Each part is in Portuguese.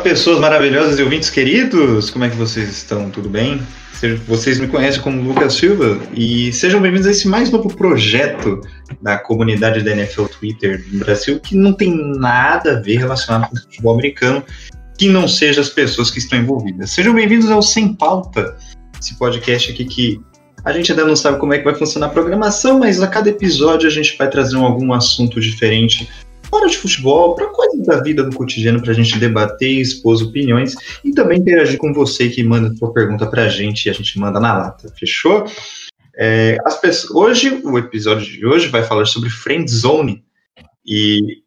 pessoas maravilhosas e ouvintes queridos, como é que vocês estão? Tudo bem? Vocês me conhecem como Lucas Silva e sejam bem-vindos a esse mais novo projeto da comunidade da NFL Twitter do Brasil que não tem nada a ver relacionado com o futebol americano que não seja as pessoas que estão envolvidas. Sejam bem-vindos ao Sem Pauta, esse podcast aqui que a gente ainda não sabe como é que vai funcionar a programação, mas a cada episódio a gente vai trazer algum assunto diferente fora de futebol, para coisas da vida do cotidiano, para a gente debater, expor opiniões e também interagir com você que manda sua pergunta para a gente e a gente manda na lata, fechou? É, pessoas, hoje, o episódio de hoje vai falar sobre Friend Zone e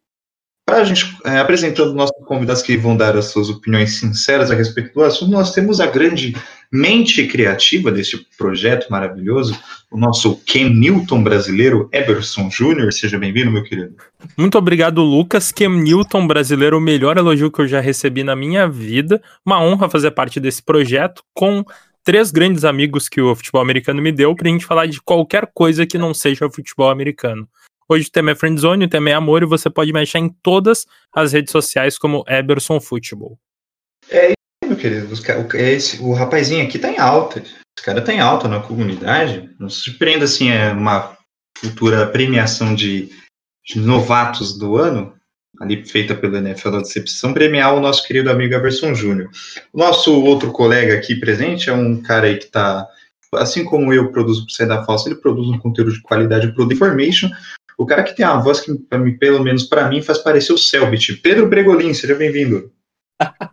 para a gente, é, apresentando nossos convidados que vão dar as suas opiniões sinceras a respeito do assunto, nós temos a grande mente criativa deste projeto maravilhoso, o nosso Ken Newton brasileiro, Eberson Júnior. Seja bem-vindo, meu querido. Muito obrigado, Lucas. Ken Newton brasileiro, o melhor elogio que eu já recebi na minha vida. Uma honra fazer parte desse projeto com três grandes amigos que o futebol americano me deu para a gente falar de qualquer coisa que não seja futebol americano. Hoje o tema é Friendzone, o tema é amor e você pode me achar em todas as redes sociais como Eberson Futebol. É querido. O, esse, o rapazinho aqui tá em alta. Esse cara tá em alta na comunidade. Não se surpreenda assim, é uma futura premiação de, de novatos do ano, ali feita pela NFL da Decepção, premiar o nosso querido amigo Eberson Júnior. O nosso outro colega aqui presente é um cara aí que tá assim como eu produzo para sair da falsa, ele produz um conteúdo de qualidade pro The Information, o cara que tem uma voz que, pelo menos para mim, faz parecer o Selbit. Pedro Bregolin, seja bem-vindo.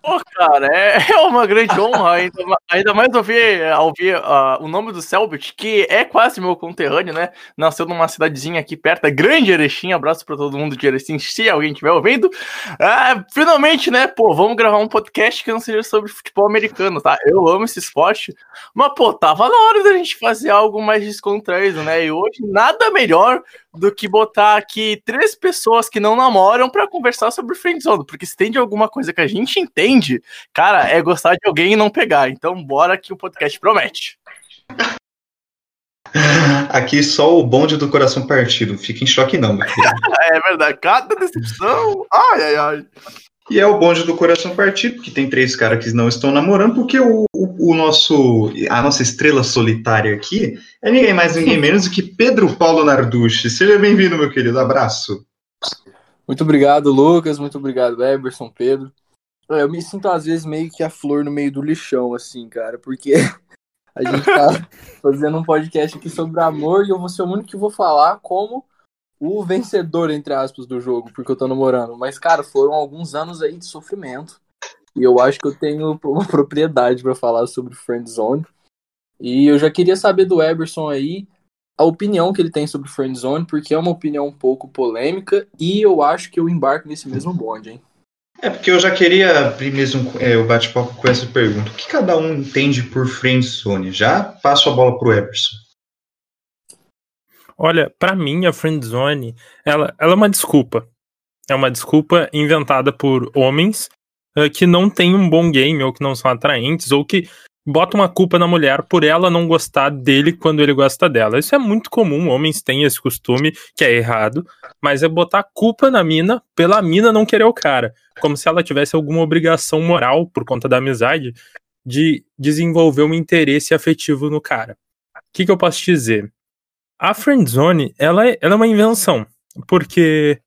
Pô, cara, é, é uma grande honra, ainda, ainda mais ouvir, ouvir uh, o nome do Selbit, que é quase meu conterrâneo, né? Nasceu numa cidadezinha aqui perto, é Grande Erechim. Abraço pra todo mundo de Erechim, se alguém estiver ouvindo. Uh, finalmente, né, pô, vamos gravar um podcast que não seja sobre futebol americano, tá? Eu amo esse esporte, mas, pô, tava na hora da gente fazer algo mais descontraído, né? E hoje, nada melhor do que botar aqui três pessoas que não namoram para conversar sobre friendzone, porque se tem de alguma coisa que a gente entende, cara, é gostar de alguém e não pegar. Então, bora que o podcast promete. Aqui só o bonde do coração partido. Fica em choque não, meu filho. é verdade. Cada decepção. Ai, ai, ai. E é o bonde do coração partido, que tem três caras que não estão namorando, porque o, o, o, nosso, a nossa estrela solitária aqui é ninguém mais, ninguém menos do que Pedro Paulo Narducci. Seja bem-vindo, meu querido. Abraço. Muito obrigado, Lucas. Muito obrigado, Eberson, Pedro. Eu me sinto, às vezes, meio que a flor no meio do lixão, assim, cara, porque a gente tá fazendo um podcast aqui sobre amor e eu vou ser o único que vou falar como o vencedor, entre aspas, do jogo, porque eu tô namorando. Mas, cara, foram alguns anos aí de sofrimento. E eu acho que eu tenho uma propriedade para falar sobre Friendzone. E eu já queria saber do Eberson aí a opinião que ele tem sobre Friendzone, porque é uma opinião um pouco polêmica e eu acho que eu embarco nesse mesmo bonde, hein? É porque eu já queria abrir mesmo é, o bate-papo com essa pergunta. O que cada um entende por friendzone? Já passo a bola pro Eberson. Olha, para mim a friendzone, ela, ela é uma desculpa. É uma desculpa inventada por homens uh, que não têm um bom game ou que não são atraentes ou que botam uma culpa na mulher por ela não gostar dele quando ele gosta dela. Isso é muito comum, homens têm esse costume, que é errado, mas é botar culpa na mina pela mina não querer o cara, como se ela tivesse alguma obrigação moral por conta da amizade de desenvolver um interesse afetivo no cara. O que, que eu posso te dizer? A friendzone, ela é, ela é uma invenção, porque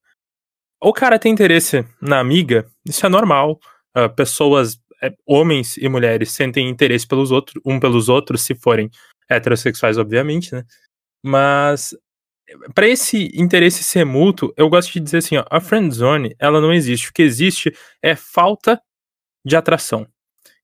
o cara tem interesse na amiga, isso é normal. Uh, pessoas, é, homens e mulheres, sentem interesse pelos outros, um pelos outros, se forem heterossexuais, obviamente, né? Mas para esse interesse ser mútuo, eu gosto de dizer assim, ó, a friendzone, ela não existe. O que existe é falta de atração.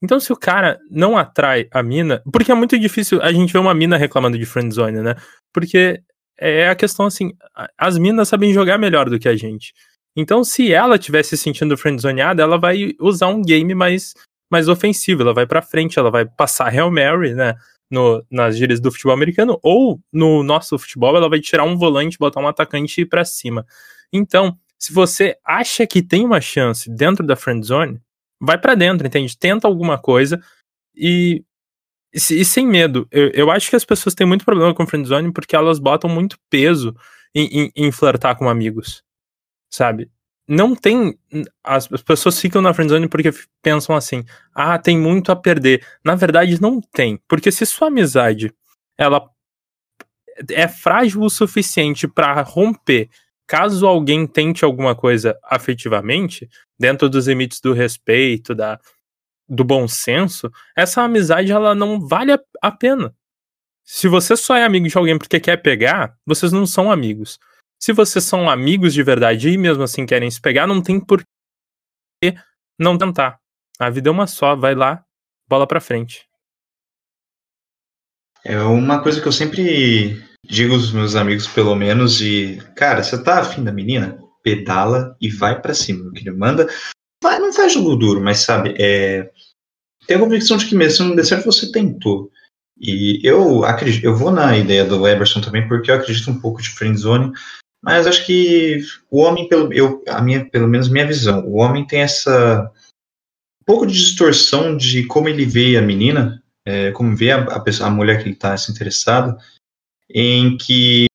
Então, se o cara não atrai a mina, porque é muito difícil a gente ver uma mina reclamando de friendzone, né? Porque é a questão assim, as minas sabem jogar melhor do que a gente. Então, se ela estiver se sentindo friendzoneada, ela vai usar um game mais, mais ofensivo, ela vai para frente, ela vai passar Hail Mary, né? No, nas gírias do futebol americano, ou no nosso futebol, ela vai tirar um volante, botar um atacante e ir pra cima. Então, se você acha que tem uma chance dentro da friendzone, vai para dentro, entende? Tenta alguma coisa e e, e sem medo. Eu, eu acho que as pessoas têm muito problema com friendzone porque elas botam muito peso em, em, em flertar com amigos, sabe? não tem. As, as pessoas ficam na friendzone porque pensam assim: ah, tem muito a perder. Na verdade, não tem. Porque se sua amizade ela é frágil o suficiente para romper caso alguém tente alguma coisa afetivamente, dentro dos limites do respeito, da, do bom senso, essa amizade ela não vale a, pena. Se você só é amigo de alguém porque quer pegar, vocês não são amigos. Se vocês são amigos de verdade e mesmo assim querem se pegar, não tem por que não tentar. A vida é uma só, vai lá, bola pra frente. É uma coisa que eu sempre digo aos meus amigos, pelo menos, e, cara, você tá afim da menina? Pedala e vai para cima, meu querido. Manda. Vai, não faz jogo duro, mas sabe, é. Tem a convicção de que mesmo se não der certo, você tentou. E eu acredito, eu vou na ideia do Eberson também, porque eu acredito um pouco de friendzone, mas acho que o homem, pelo, eu, a minha, pelo menos minha visão, o homem tem essa um pouco de distorção de como ele vê a menina, é, como vê a, a, pessoa, a mulher que ele está se interessado, em que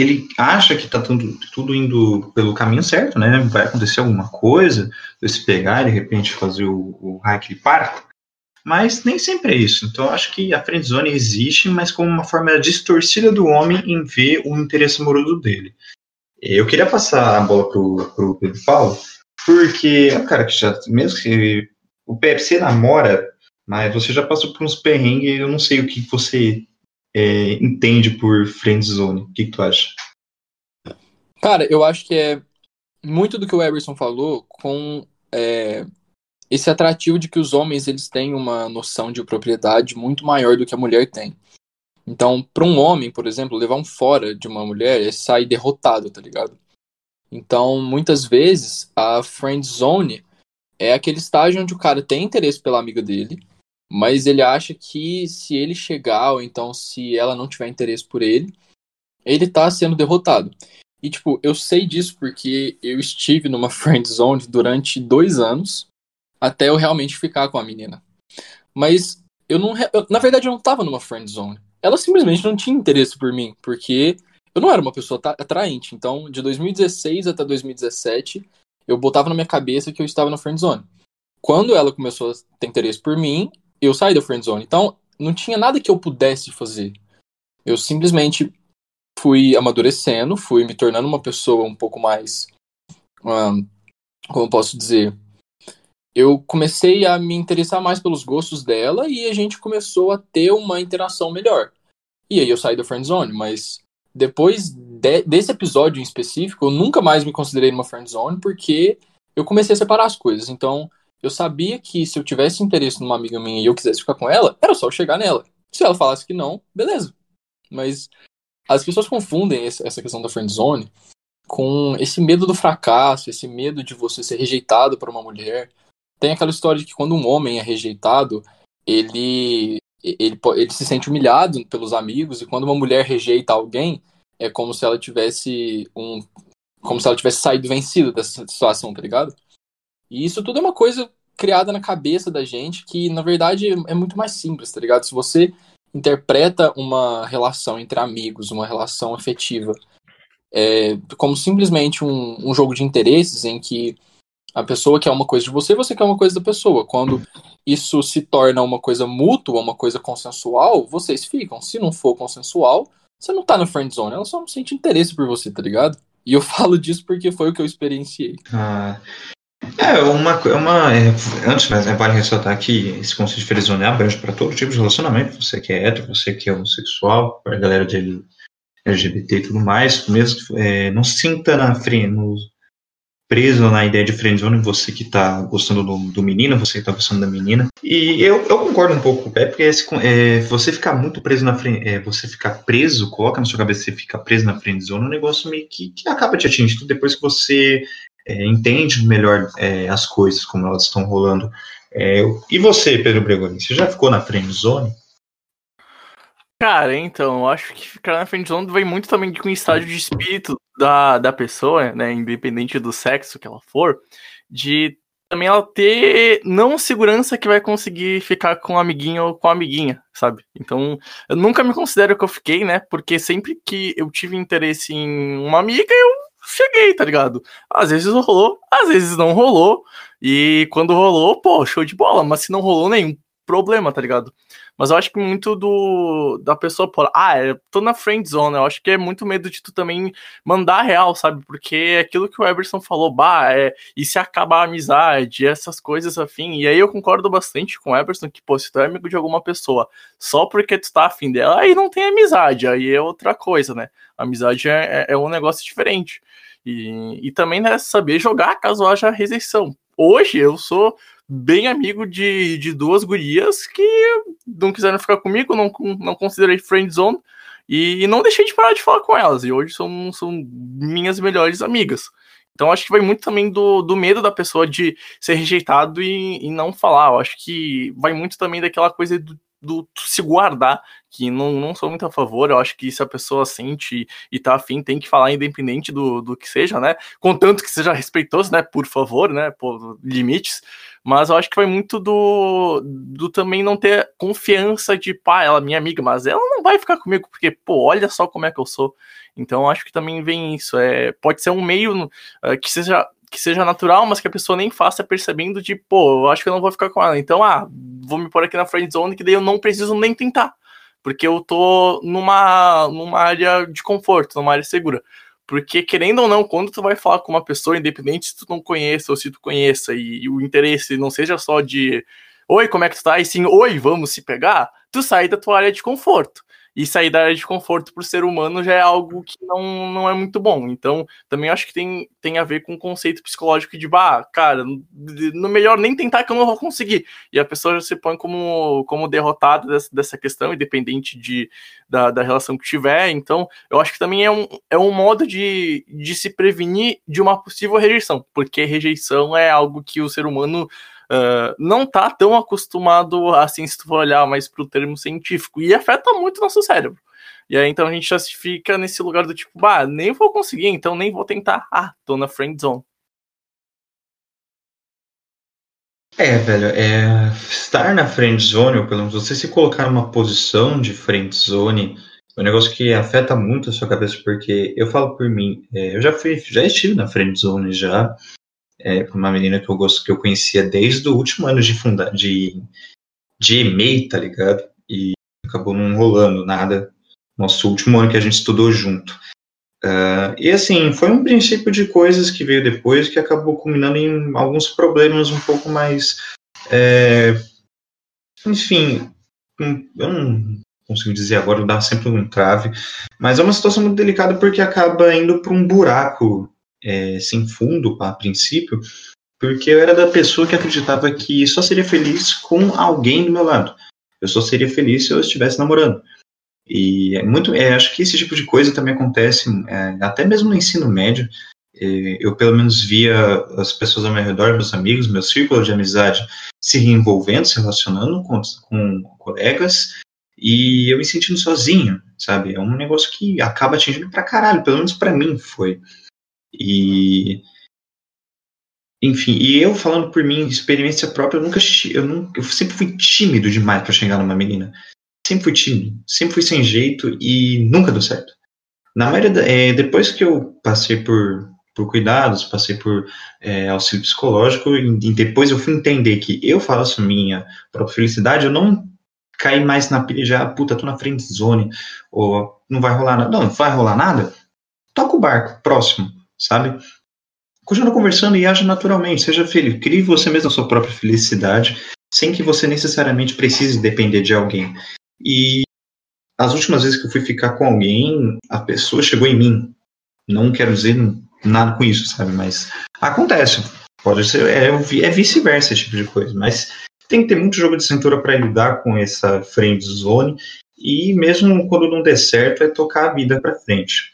ele acha que está tudo, tudo indo pelo caminho certo, né? Vai acontecer alguma coisa, se pegar e de repente fazer o, o que ele para. Mas nem sempre é isso. Então eu acho que a friendzone existe, mas como uma forma distorcida do homem em ver o interesse amoroso dele. Eu queria passar a bola pro, pro Pedro Paulo, porque é um cara que já, mesmo que o PFC namora, mas você já passou por uns perrengues, eu não sei o que você é, entende por friendzone. O que, que tu acha? Cara, eu acho que é muito do que o Emerson falou com é, esse atrativo de que os homens eles têm uma noção de propriedade muito maior do que a mulher tem. Então, para um homem, por exemplo, levar um fora de uma mulher é sair derrotado, tá ligado? Então, muitas vezes, a friend zone é aquele estágio onde o cara tem interesse pela amiga dele, mas ele acha que se ele chegar, ou então se ela não tiver interesse por ele, ele tá sendo derrotado. E, tipo, eu sei disso porque eu estive numa friend zone durante dois anos, até eu realmente ficar com a menina. Mas eu não. Eu, na verdade, eu não tava numa friend zone. Ela simplesmente não tinha interesse por mim, porque eu não era uma pessoa atraente. Então, de 2016 até 2017, eu botava na minha cabeça que eu estava na friend zone. Quando ela começou a ter interesse por mim, eu saí da friend zone. Então, não tinha nada que eu pudesse fazer. Eu simplesmente fui amadurecendo, fui me tornando uma pessoa um pouco mais. Um, como eu posso dizer? Eu comecei a me interessar mais pelos gostos dela e a gente começou a ter uma interação melhor. E aí eu saí da friend zone, mas depois de, desse episódio em específico, eu nunca mais me considerei numa friend zone porque eu comecei a separar as coisas. Então, eu sabia que se eu tivesse interesse numa amiga minha e eu quisesse ficar com ela, era só eu chegar nela. Se ela falasse que não, beleza. Mas as pessoas confundem essa questão da friend zone com esse medo do fracasso, esse medo de você ser rejeitado por uma mulher. Tem aquela história de que quando um homem é rejeitado, ele, ele, ele se sente humilhado pelos amigos, e quando uma mulher rejeita alguém, é como se ela tivesse um. como se ela tivesse saído vencida dessa situação, tá ligado? E isso tudo é uma coisa criada na cabeça da gente que, na verdade, é muito mais simples, tá ligado? Se você interpreta uma relação entre amigos, uma relação afetiva, é, como simplesmente um, um jogo de interesses em que a pessoa quer uma coisa de você, você quer uma coisa da pessoa. Quando isso se torna uma coisa mútua, uma coisa consensual, vocês ficam. Se não for consensual, você não tá na friend zone, ela só não sente interesse por você, tá ligado? E eu falo disso porque foi o que eu experienciei. Ah, é, uma. uma é, antes, mas é, vale ressaltar que esse conceito de friendzone abrange para todo tipo de relacionamento. Você que é hétero, você que é homossexual, para a galera de LGBT e tudo mais, mesmo é, não sinta na frente, preso na ideia de friendzone, você que está gostando do, do, menino, você que está gostando da menina. E eu, eu concordo um pouco com o Pé, porque esse, é, você ficar muito preso na frente, é, você ficar preso, coloca na sua cabeça você fica preso na friendzone, é um negócio meio que, que acaba te atingindo depois que você é, entende melhor é, as coisas, como elas estão rolando. É, e você, Pedro Bregoni, você já ficou na friend zone? Cara, então, eu acho que ficar na friend zone vem muito também com o estágio de espírito da, da pessoa, né, independente do sexo que ela for, de também ela ter não segurança que vai conseguir ficar com um amiguinho ou com a amiguinha, sabe? Então, eu nunca me considero que eu fiquei, né? Porque sempre que eu tive interesse em uma amiga, eu cheguei, tá ligado? Às vezes rolou, às vezes não rolou. E quando rolou, pô, show de bola. Mas se não rolou nenhum problema, tá ligado? Mas eu acho que muito do da pessoa por, ah, eu tô na friend zone, eu acho que é muito medo de tu também mandar real, sabe? Porque é aquilo que o Eberson falou, bah, é, e se acabar a amizade, essas coisas afim. E aí eu concordo bastante com o Eberson que, pô, se tu é amigo de alguma pessoa só porque tu tá afim dela, aí não tem amizade, aí é outra coisa, né? amizade é, é, é um negócio diferente. E, e também, né, saber jogar caso haja rejeição. Hoje eu sou bem amigo de, de duas gurias que não quiseram ficar comigo, não, não considerei friend zone e, e não deixei de parar de falar com elas. E hoje são, são minhas melhores amigas. Então acho que vai muito também do, do medo da pessoa de ser rejeitado e, e não falar. Eu acho que vai muito também daquela coisa do, do se guardar, que não, não sou muito a favor. Eu acho que se a pessoa sente e tá afim, tem que falar independente do, do que seja, né? Contanto que seja respeitoso, né? Por favor, né? Por limites. Mas eu acho que vai muito do, do também não ter confiança de, pá, ela é minha amiga, mas ela não vai ficar comigo, porque, pô, olha só como é que eu sou. Então acho que também vem isso. É, pode ser um meio uh, que seja que seja natural, mas que a pessoa nem faça percebendo de, pô, eu acho que eu não vou ficar com ela. Então, ah, vou me pôr aqui na friend zone que daí eu não preciso nem tentar, porque eu tô numa, numa área de conforto, numa área segura. Porque, querendo ou não, quando tu vai falar com uma pessoa, independente se tu não conheça ou se tu conheça, e, e o interesse não seja só de oi, como é que tu tá? E sim, oi, vamos se pegar, tu sai da tua área de conforto e sair da área de conforto para o ser humano já é algo que não, não é muito bom. Então, também acho que tem, tem a ver com o conceito psicológico de, bah, cara, no melhor nem tentar que eu não vou conseguir. E a pessoa já se põe como, como derrotada dessa, dessa questão, independente de, da, da relação que tiver. Então, eu acho que também é um, é um modo de, de se prevenir de uma possível rejeição, porque rejeição é algo que o ser humano uh, não tá tão acostumado assim, se tu for olhar mais pro termo científico, e afeta muito o nosso cérebro. E aí então a gente já fica nesse lugar do tipo, bah, nem vou conseguir, então nem vou tentar. Ah, tô na friend zone. É, velho, é, estar na friend zone, ou pelo menos você se colocar numa posição de friend zone, é um negócio que afeta muito a sua cabeça, porque eu falo por mim, é, eu já fui, já estive na friend zone já, é, uma menina que eu gosto, que eu conhecia desde o último ano de funda de, de EMEI, tá ligado? E acabou não rolando nada. Nosso último ano que a gente estudou junto. Uh, e assim, foi um princípio de coisas que veio depois que acabou culminando em alguns problemas um pouco mais. É, enfim, eu não consigo dizer agora, dá sempre um entrave, mas é uma situação muito delicada porque acaba indo para um buraco é, sem fundo a princípio, porque eu era da pessoa que acreditava que só seria feliz com alguém do meu lado. Eu só seria feliz se eu estivesse namorando. E é muito, é, acho que esse tipo de coisa também acontece é, até mesmo no ensino médio. É, eu pelo menos via as pessoas ao meu redor, meus amigos, meu círculo de amizade se reenvolvendo, se relacionando com, com colegas, e eu me sentindo sozinho, sabe? É um negócio que acaba atingindo pra caralho, pelo menos para mim foi. E enfim, e eu falando por mim, experiência própria, eu nunca eu, nunca, eu sempre fui tímido demais para chegar numa menina. Sempre fui tímido, sempre fui sem jeito e nunca deu certo. Na maioria da, é, depois que eu passei por, por cuidados, passei por é, auxílio psicológico e, e, depois eu fui entender que eu faço minha própria felicidade, eu não caí mais na pilha já, puta, tô na frente zone, ou não vai rolar nada. Não, não vai rolar nada. Toca o barco, próximo sabe? Continua conversando e age naturalmente, seja feliz, crie você mesmo a sua própria felicidade, sem que você necessariamente precise depender de alguém. E as últimas vezes que eu fui ficar com alguém, a pessoa chegou em mim. Não quero dizer nada com isso, sabe? Mas acontece. Pode ser, é, é vice-versa esse tipo de coisa. Mas tem que ter muito jogo de cintura para lidar com essa friend zone. E mesmo quando não der certo, é tocar a vida para frente.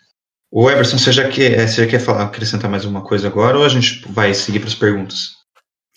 O Everson, você já quer, é, você já quer falar, acrescentar mais uma coisa agora ou a gente vai seguir para as perguntas?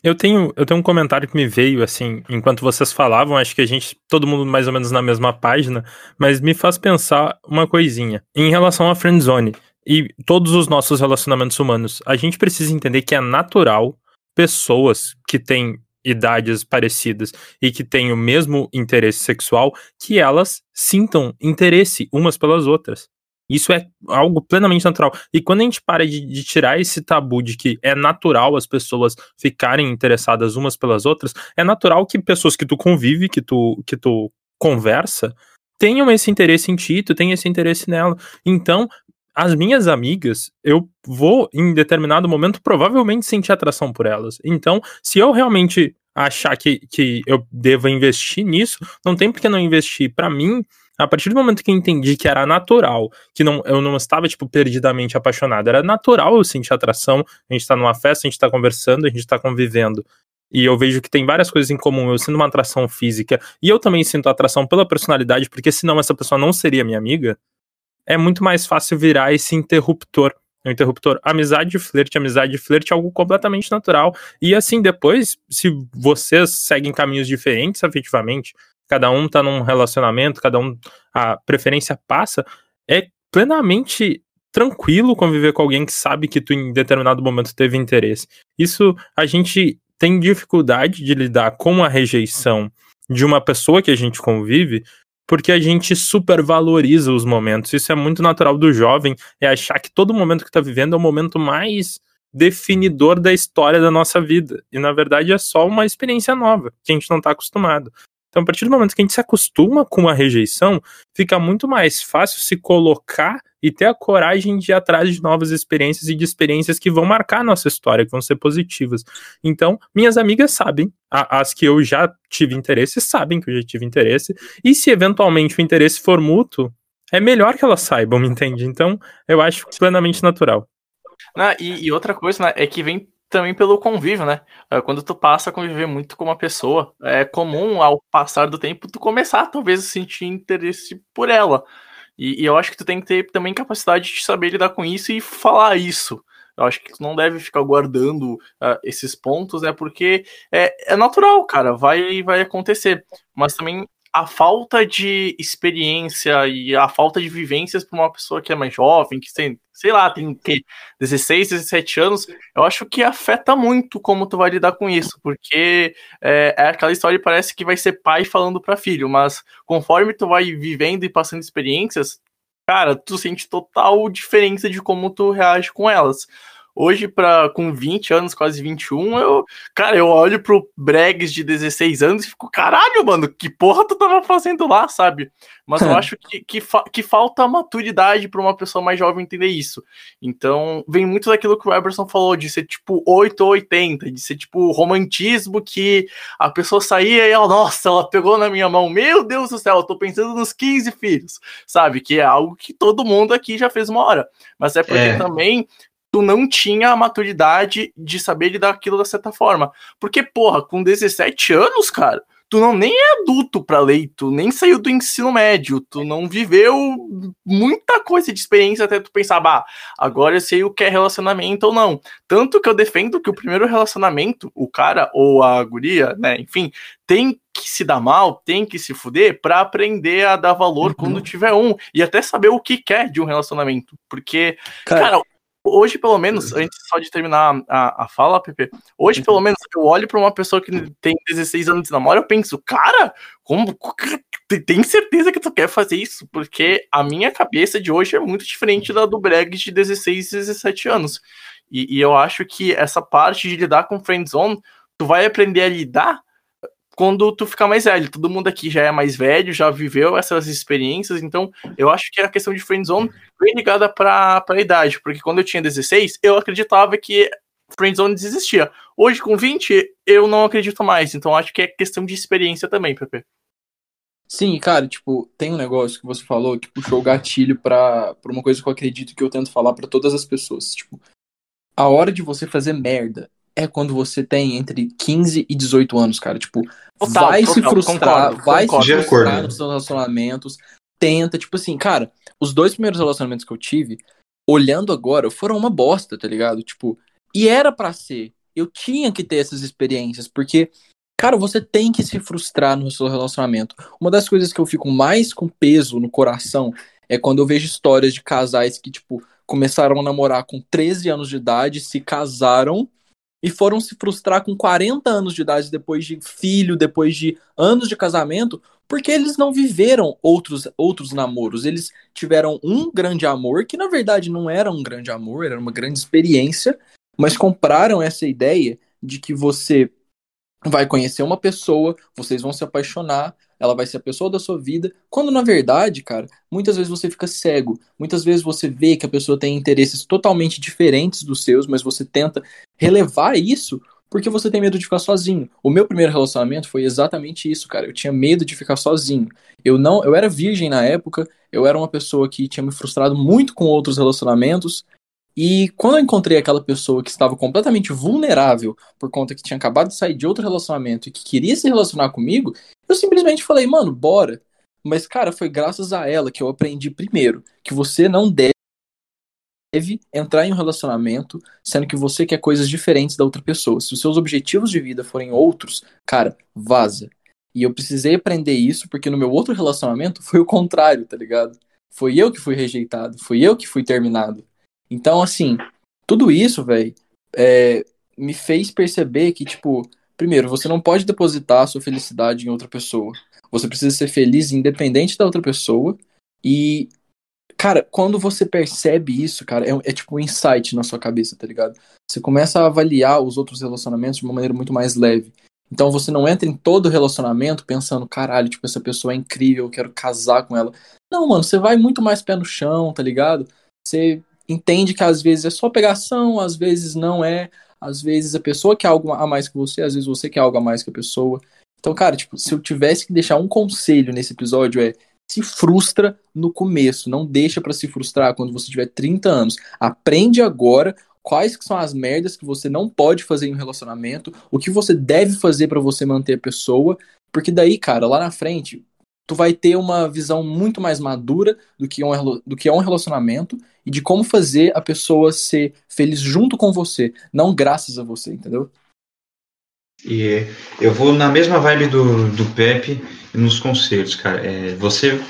Eu tenho, eu tenho um comentário que me veio, assim, enquanto vocês falavam, acho que a gente, todo mundo mais ou menos na mesma página, mas me faz pensar uma coisinha. Em relação à friendzone e todos os nossos relacionamentos humanos, a gente precisa entender que é natural pessoas que têm idades parecidas e que têm o mesmo interesse sexual, que elas sintam interesse umas pelas outras. Isso é algo plenamente natural. E quando a gente para de, de, tirar esse tabu de que é natural as pessoas ficarem interessadas umas pelas outras, é natural que pessoas que tu convive, que tu, que tu conversa, tenham esse interesse em ti, tu tenha esse interesse nela. Então, as minhas amigas, eu vou, em determinado momento, provavelmente sentir atração por elas. Então, se eu realmente achar que, que eu devo investir nisso, não tem por que não investir. Para mim, a partir do momento que eu entendi que era natural, que não, eu não estava, tipo, perdidamente apaixonado, era natural eu sentir atração, a gente tá numa festa, a gente tá conversando, a gente tá convivendo. E eu vejo que tem várias coisas em comum. Eu sinto uma atração física e eu também sinto atração pela personalidade, porque senão essa pessoa não seria minha amiga. É muito mais fácil virar esse interruptor. O interruptor, amizade flerte, amizade flerte é algo completamente natural. E assim, depois, se vocês seguem caminhos diferentes afetivamente, cada um tá num relacionamento, cada um a preferência passa, é plenamente tranquilo conviver com alguém que sabe que tu em determinado momento teve interesse. Isso a gente tem dificuldade de lidar com a rejeição de uma pessoa que a gente convive, porque a gente supervaloriza os momentos. Isso é muito natural do jovem, é achar que todo momento que tá vivendo é o momento mais definidor da história da nossa vida. E na verdade é só uma experiência nova, que a gente não tá acostumado. Então, a partir do momento que a gente se acostuma com a rejeição, fica muito mais fácil se colocar e ter a coragem de ir atrás de novas experiências e de experiências que vão marcar a nossa história, que vão ser positivas. Então, minhas amigas sabem, as que eu já tive interesse, sabem que eu já tive interesse, e se eventualmente o interesse for mútuo, é melhor que elas saibam, me entende? Então, eu acho plenamente natural. E, e, outra coisa, né, é que vem também pelo convívio, né? É, quando tu passa a conviver muito com uma pessoa, é comum ao passar do tempo tu começar talvez a sentir interesse por ela. E, e, eu acho que tu tem que ter também capacidade de saber lidar com isso e falar isso. Eu acho que tu não deve ficar guardando uh, esses pontos, né? Porque é, é natural, cara, vai, vai acontecer. Mas também a falta de experiência e a falta de vivências para uma pessoa que é mais jovem, que tem, sei lá, tem que 16, 17 anos, eu acho que afeta muito como tu vai lidar com isso, porque é, é aquela história parece que vai ser pai falando para filho, mas conforme tu vai vivendo e passando experiências, cara, tu sente total diferença de como tu reage com elas. Hoje, pra, com 20 anos, quase 21, eu, cara, eu olho pro Bregs de 16 anos e fico, caralho, mano, que porra tu tava fazendo lá, sabe? Mas eu acho que, que, fa que falta maturidade para uma pessoa mais jovem entender isso. Então, vem muito daquilo que o Eberson falou, de ser tipo 8 ou 80, de ser tipo romantismo que a pessoa saía e ela, nossa, ela pegou na minha mão, meu Deus do céu, eu tô pensando nos 15 filhos, sabe? Que é algo que todo mundo aqui já fez uma hora. Mas é porque é. também tu não tinha a maturidade de saber lidar aquilo da certa forma. Porque, porra, com 17 anos, cara, tu não nem é adulto para ler, tu nem saiu do ensino médio, tu não viveu muita coisa de experiência até tu pensar, bah, agora eu sei o que é relacionamento ou não. Tanto que eu defendo que o primeiro relacionamento, o cara ou a guria, né, enfim, tem que se dar mal, tem que se fuder para aprender a dar valor uhum. quando tiver um e até saber o que quer de um relacionamento. Porque, cara, cara hoje, pelo menos, antes só de terminar a, a fala, Pepe, hoje, pelo menos, eu olho para uma pessoa que tem 16 anos de namoro, eu penso, cara, como tem certeza que tu quer fazer isso? Porque a minha cabeça de hoje é muito diferente da do Breg de 16 e 17 anos. E, e eu acho que essa parte de lidar com friendzone, tu vai aprender a lidar quando tu ficar mais velho. Todo mundo aqui já é mais velho, já viveu essas experiências, então eu acho que a questão de friendzone bem ligada para a idade, porque quando eu tinha 16, eu acreditava que friendzone desistia. Hoje, com 20, eu não acredito mais, então acho que é questão de experiência também, Pepe. Sim, cara, tipo, tem um negócio que você falou que puxou o gatilho pra, pra uma coisa que eu acredito que eu tento falar para todas as pessoas. Tipo, a hora de você fazer merda é quando você tem entre 15 e 18 anos, cara. Tipo, total, vai total, se frustrar, concordo, vai concordo. se frustrar nos seus relacionamentos. Tenta, tipo assim, cara, os dois primeiros relacionamentos que eu tive, olhando agora, foram uma bosta, tá ligado? Tipo, e era para ser. Eu tinha que ter essas experiências, porque, cara, você tem que se frustrar no seu relacionamento. Uma das coisas que eu fico mais com peso no coração é quando eu vejo histórias de casais que, tipo, começaram a namorar com 13 anos de idade, se casaram e foram se frustrar com 40 anos de idade, depois de filho, depois de anos de casamento, Porque eles não viveram outros, outros namoros. Eles tiveram um grande amor, que na verdade não era um grande amor, era uma grande experiência, mas compraram essa ideia de que você vai conhecer uma pessoa, vocês vão se apaixonar, ela vai ser a pessoa da sua vida, quando na verdade, cara, muitas vezes você fica cego, muitas vezes você vê que a pessoa tem interesses totalmente diferentes dos seus, mas você tenta relevar isso porque você tem medo de ficar sozinho. O meu primeiro relacionamento foi exatamente isso, cara. Eu tinha medo de ficar sozinho. Eu não, eu era virgem na época, eu era uma pessoa que tinha me frustrado muito com outros relacionamentos, e quando eu encontrei aquela pessoa que estava completamente vulnerável por conta que tinha acabado de sair de outro relacionamento e que queria se relacionar comigo, eu simplesmente falei, mano, bora. Mas, cara, foi graças a ela que eu aprendi primeiro que você não deve entrar em um relacionamento sendo que você quer coisas diferentes da outra pessoa. Se os seus objetivos de vida forem outros, cara, vaza. E eu precisei aprender isso porque no meu outro relacionamento foi o contrário, tá ligado? Foi eu que fui rejeitado, foi eu que fui terminado. Então, assim, tudo isso, velho, é, me fez perceber que, tipo, primeiro, você não pode depositar a sua felicidade em outra pessoa. Você precisa ser feliz independente da outra pessoa. E, cara, quando você percebe isso, cara, é, é tipo um insight na sua cabeça, tá ligado? Você começa a avaliar os outros relacionamentos de uma maneira muito mais leve. Então você não entra em todo relacionamento pensando, caralho, tipo, essa pessoa é incrível, eu quero casar com ela. Não, mano, você vai muito mais pé no chão, tá ligado? Você entende que às vezes é só pegação, às vezes não é, às vezes a pessoa quer algo a mais que você, às vezes você quer algo a mais que a pessoa. Então, cara, tipo, se eu tivesse que deixar um conselho nesse episódio é se frustra no começo, não deixa para se frustrar quando você tiver 30 anos. Aprende agora quais são as merdas que você não pode fazer em um relacionamento, o que você deve fazer para você manter a pessoa, porque daí, cara, lá na frente, tu vai ter uma visão muito mais madura do que, um, do que é um relacionamento e de como fazer a pessoa ser feliz junto com você, não graças a você, entendeu? E eu vou na mesma vibe do, do Pepe nos conselhos, cara. É, você,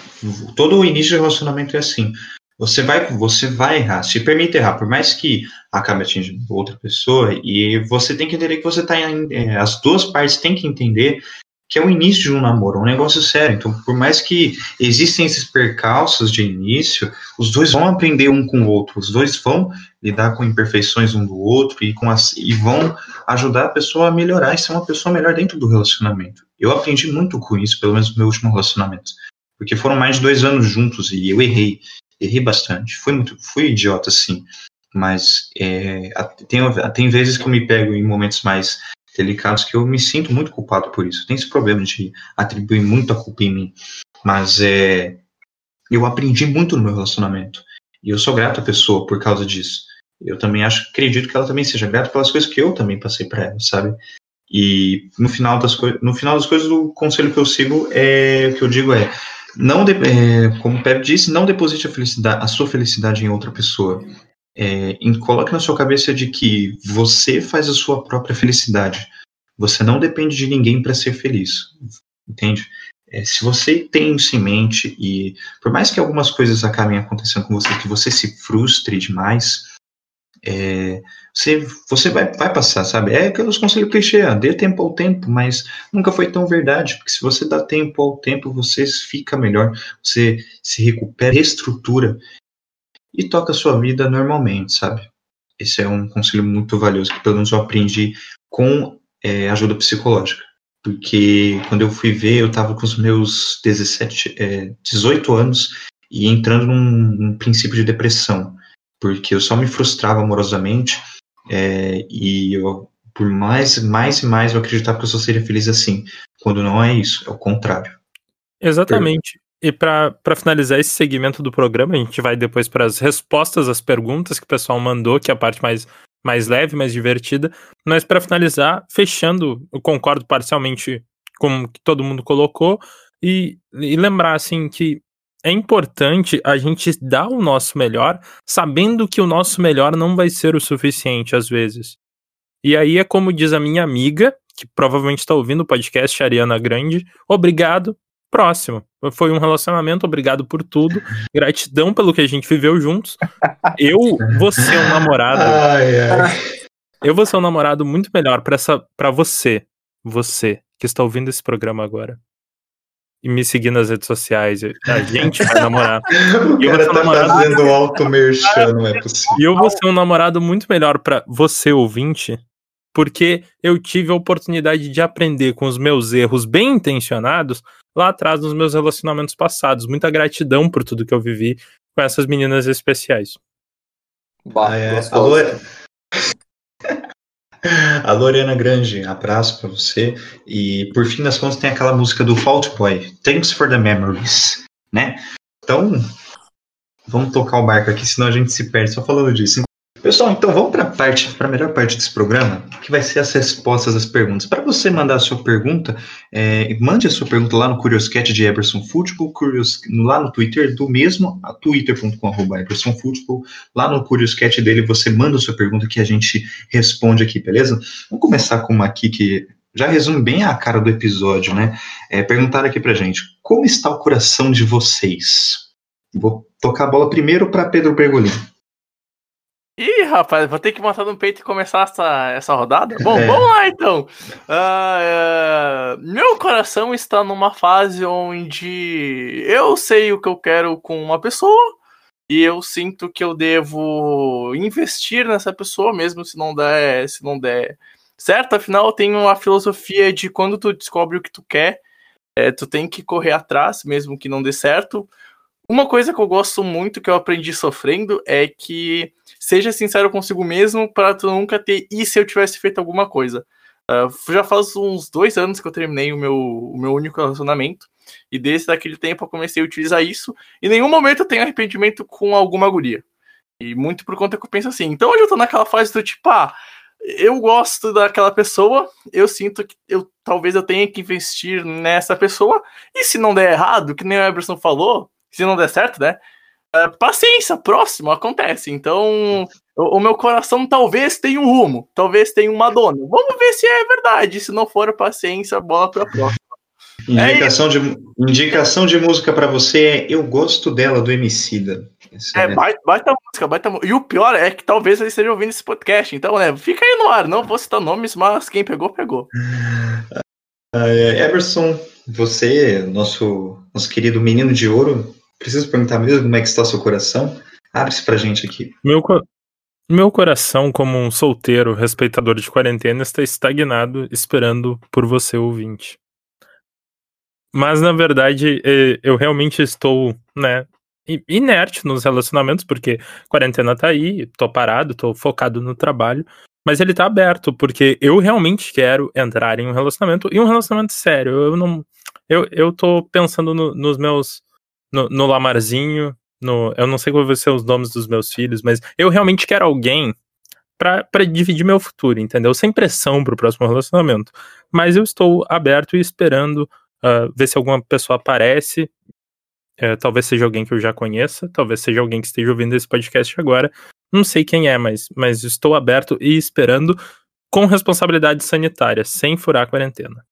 todo o início do relacionamento é assim. Você vai, você vai errar, se permite errar, por mais que acabe atingindo outra pessoa, e você tem que entender que você está. É, as duas partes têm que entender que é o início de um namoro, um negócio sério. Então, por mais que existem esses percalços de início, os dois vão aprender um com o outro, os dois vão lidar com imperfeições um do outro e, com as, e vão ajudar a pessoa a melhorar e ser uma pessoa melhor dentro do relacionamento. Eu aprendi muito com isso, pelo menos no meu último relacionamento, porque foram mais de dois anos juntos e eu errei, errei bastante, fui muito, fui idiota sim, mas é, tem, tem vezes que eu me pego em momentos mais delicados que eu me sinto muito culpado por isso. Tem esse problema de atribuir muita culpa em mim. Mas é, eu aprendi muito no meu relacionamento. E eu sou grato à pessoa por causa disso. Eu também acho, acredito que ela também seja grata pelas coisas que eu também passei para ela, sabe? E no final das coisas, no final das coisas, o conselho que eu sigo é o que eu digo é não é, como o Pepe disse, não deposite a felicidade, a sua felicidade em outra pessoa é, coloque na sua cabeça de que você faz a sua própria felicidade. Você não depende de ninguém para ser feliz, entende? É, se você tem isso em mente e por mais que algumas coisas acabem acontecendo com você, que você se frustre demais, é, você, você vai, vai passar, sabe? É aqueles conselhos clichê, ah, dê tempo ao tempo, mas nunca foi tão verdade, porque se você dá tempo ao tempo, você fica melhor, você se recupera, reestrutura e toca a sua vida normalmente, sabe? Esse é um conselho muito valioso que pelo menos eu aprendi com é, ajuda psicológica. Porque quando eu fui ver, eu estava com os meus 17, é, 18 anos e entrando num, num, princípio de depressão. Porque eu só me frustrava amorosamente é, e eu, por mais, mais e mais eu acreditava que eu só seria feliz assim. Quando não é isso, é o contrário. Exatamente. E para finalizar esse segmento do programa, a gente vai depois para as respostas às perguntas que o pessoal mandou, que é a parte mais, mais leve, mais divertida. Mas para finalizar, fechando, eu concordo parcialmente com o que todo mundo colocou, e, e lembrar assim que é importante a gente dar o nosso melhor, sabendo que o nosso melhor não vai ser o suficiente às vezes. E aí é como diz a minha amiga, que provavelmente está ouvindo o podcast, Ariana Grande, obrigado próximo. Foi um relacionamento, obrigado por tudo. Gratidão pelo que a gente viveu juntos. Eu vou ser um namorado. Ai, ai. Eu vou ser um namorado muito melhor para essa para você, você que está ouvindo esse programa agora. e me seguir nas redes sociais. A gente vai namorar. o cara tá namorado... fazendo alto merchan, não é possível. E eu vou ser um namorado muito melhor para você, ouvinte, porque eu tive a oportunidade de aprender com os meus erros bem intencionados lá atrás nos meus relacionamentos passados. Muita gratidão por tudo que eu vivi com essas meninas especiais. Bah, é, alô, a Lorena Grande, abraço para você. E por fim das contas tem aquela música do Fault Boy, Thanks for the Memories, né? Então, vamos tocar o barco aqui, senão a gente se perde só falando disso. Pessoal, então vamos para a parte, para a melhor parte desse programa, que vai ser as respostas às perguntas. Para você mandar a sua pergunta, é, mande a sua pergunta lá no Curioscat de Eberson Football, Curios, lá no Twitter do mesmo, twitter.com.br Eberson. Lá no Curioscat dele você manda a sua pergunta que a gente responde aqui, beleza? Vamos começar com uma aqui que já resume bem a cara do episódio, né? É, perguntaram aqui pra gente, como está o coração de vocês? Vou tocar a bola primeiro para Pedro Bergolin. Ih, rapaz, vou ter que montar no peito e começar essa, essa rodada? Bom, é. vamos lá então. Uh, uh, meu coração está numa fase onde eu sei o que eu quero com uma pessoa e eu sinto que eu devo investir nessa pessoa mesmo se não der, se não der certo. Afinal, eu tenho a filosofia de quando tu descobre o que tu quer, é, tu tem que correr atrás, mesmo que não dê certo. Uma coisa que eu gosto muito, que eu aprendi sofrendo, é que seja sincero consigo mesmo para tu nunca ter e se eu tivesse feito alguma coisa. Uh, já faz uns dois anos que eu terminei o meu, o meu único relacionamento, e desde aquele tempo eu comecei a utilizar isso. Em nenhum momento eu tenho arrependimento com alguma guria. E muito por conta que eu penso assim. Então hoje eu tô naquela fase do tipo, ah, eu gosto daquela pessoa, eu sinto que eu talvez eu tenha que investir nessa pessoa, e se não der errado, que nem o Eberson falou, se não der certo, né? Uh, paciência, próximo, acontece. Então, o, o, meu coração talvez tenha um rumo, talvez tenha uma dona. Vamos ver se é verdade. Se não for, paciência, bola pra próxima. Indicação, é de, indicação de música para você é Eu Gosto Dela, do Emicida. É, é baita, baita música, baita E o pior é que talvez eles estejam ouvindo esse podcast. Então, né, fica aí no ar. Não vou citar nomes, mas quem pegou, pegou. Uh, Emerson, você, nosso, nosso querido menino de ouro, Preciso perguntar mesmo como é que está o seu coração? Abre-se pra gente aqui. Meu, co meu coração, como um solteiro respeitador de quarentena, está estagnado esperando por você, ouvinte. Mas, na verdade, eu realmente estou, né, inerte nos relacionamentos, porque quarentena tá aí, tô parado, tô focado no trabalho, mas ele tá aberto, porque eu realmente quero entrar em um relacionamento, e um relacionamento sério. Eu não. Eu, eu tô pensando no, nos meus no, no Lamarzinho, no, eu não sei qual vai ser os nomes dos meus filhos, mas eu realmente quero alguém para dividir meu futuro, entendeu? Sem pressão pro próximo relacionamento. Mas eu estou aberto e esperando uh, ver se alguma pessoa aparece. Uh, talvez seja alguém que eu já conheça, talvez seja alguém que esteja ouvindo esse podcast agora. Não sei quem é, mas, mas estou aberto e esperando com responsabilidade sanitária, sem furar a quarentena.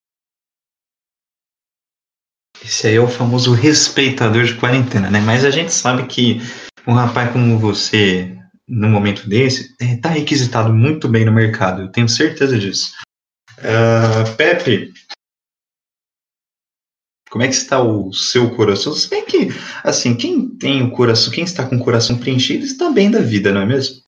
Esse aí é o famoso respeitador de quarentena, né? Mas a gente sabe que um rapaz como você, no momento desse, está é, requisitado muito bem no mercado, eu tenho certeza disso. Uh, Pepe, como é que está o seu coração? Você vê que, assim, quem tem o coração, quem está com o coração preenchido está bem da vida, não é mesmo?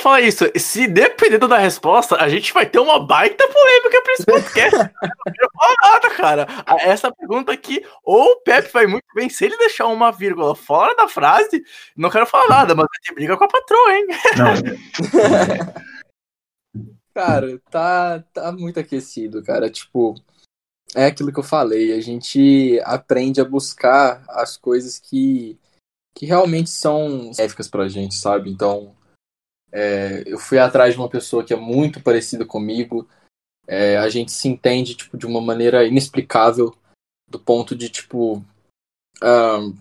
Falar isso. Se dependendo da resposta, a gente vai ter uma baita polêmica pra esse podcast. não quero falar nada, cara. Essa pergunta aqui, ou o Pepe vai muito bem, se ele deixar uma vírgula fora da frase, não quero falar nada, mas vai ter briga com a patroa, hein? cara, tá, tá muito aquecido, cara. Tipo, é aquilo que eu falei. A gente aprende a buscar as coisas que, que realmente são éficas pra gente, sabe? Então é, eu fui atrás de uma pessoa que é muito parecida comigo. É, a gente se entende tipo, de uma maneira inexplicável, do ponto de tipo. Um,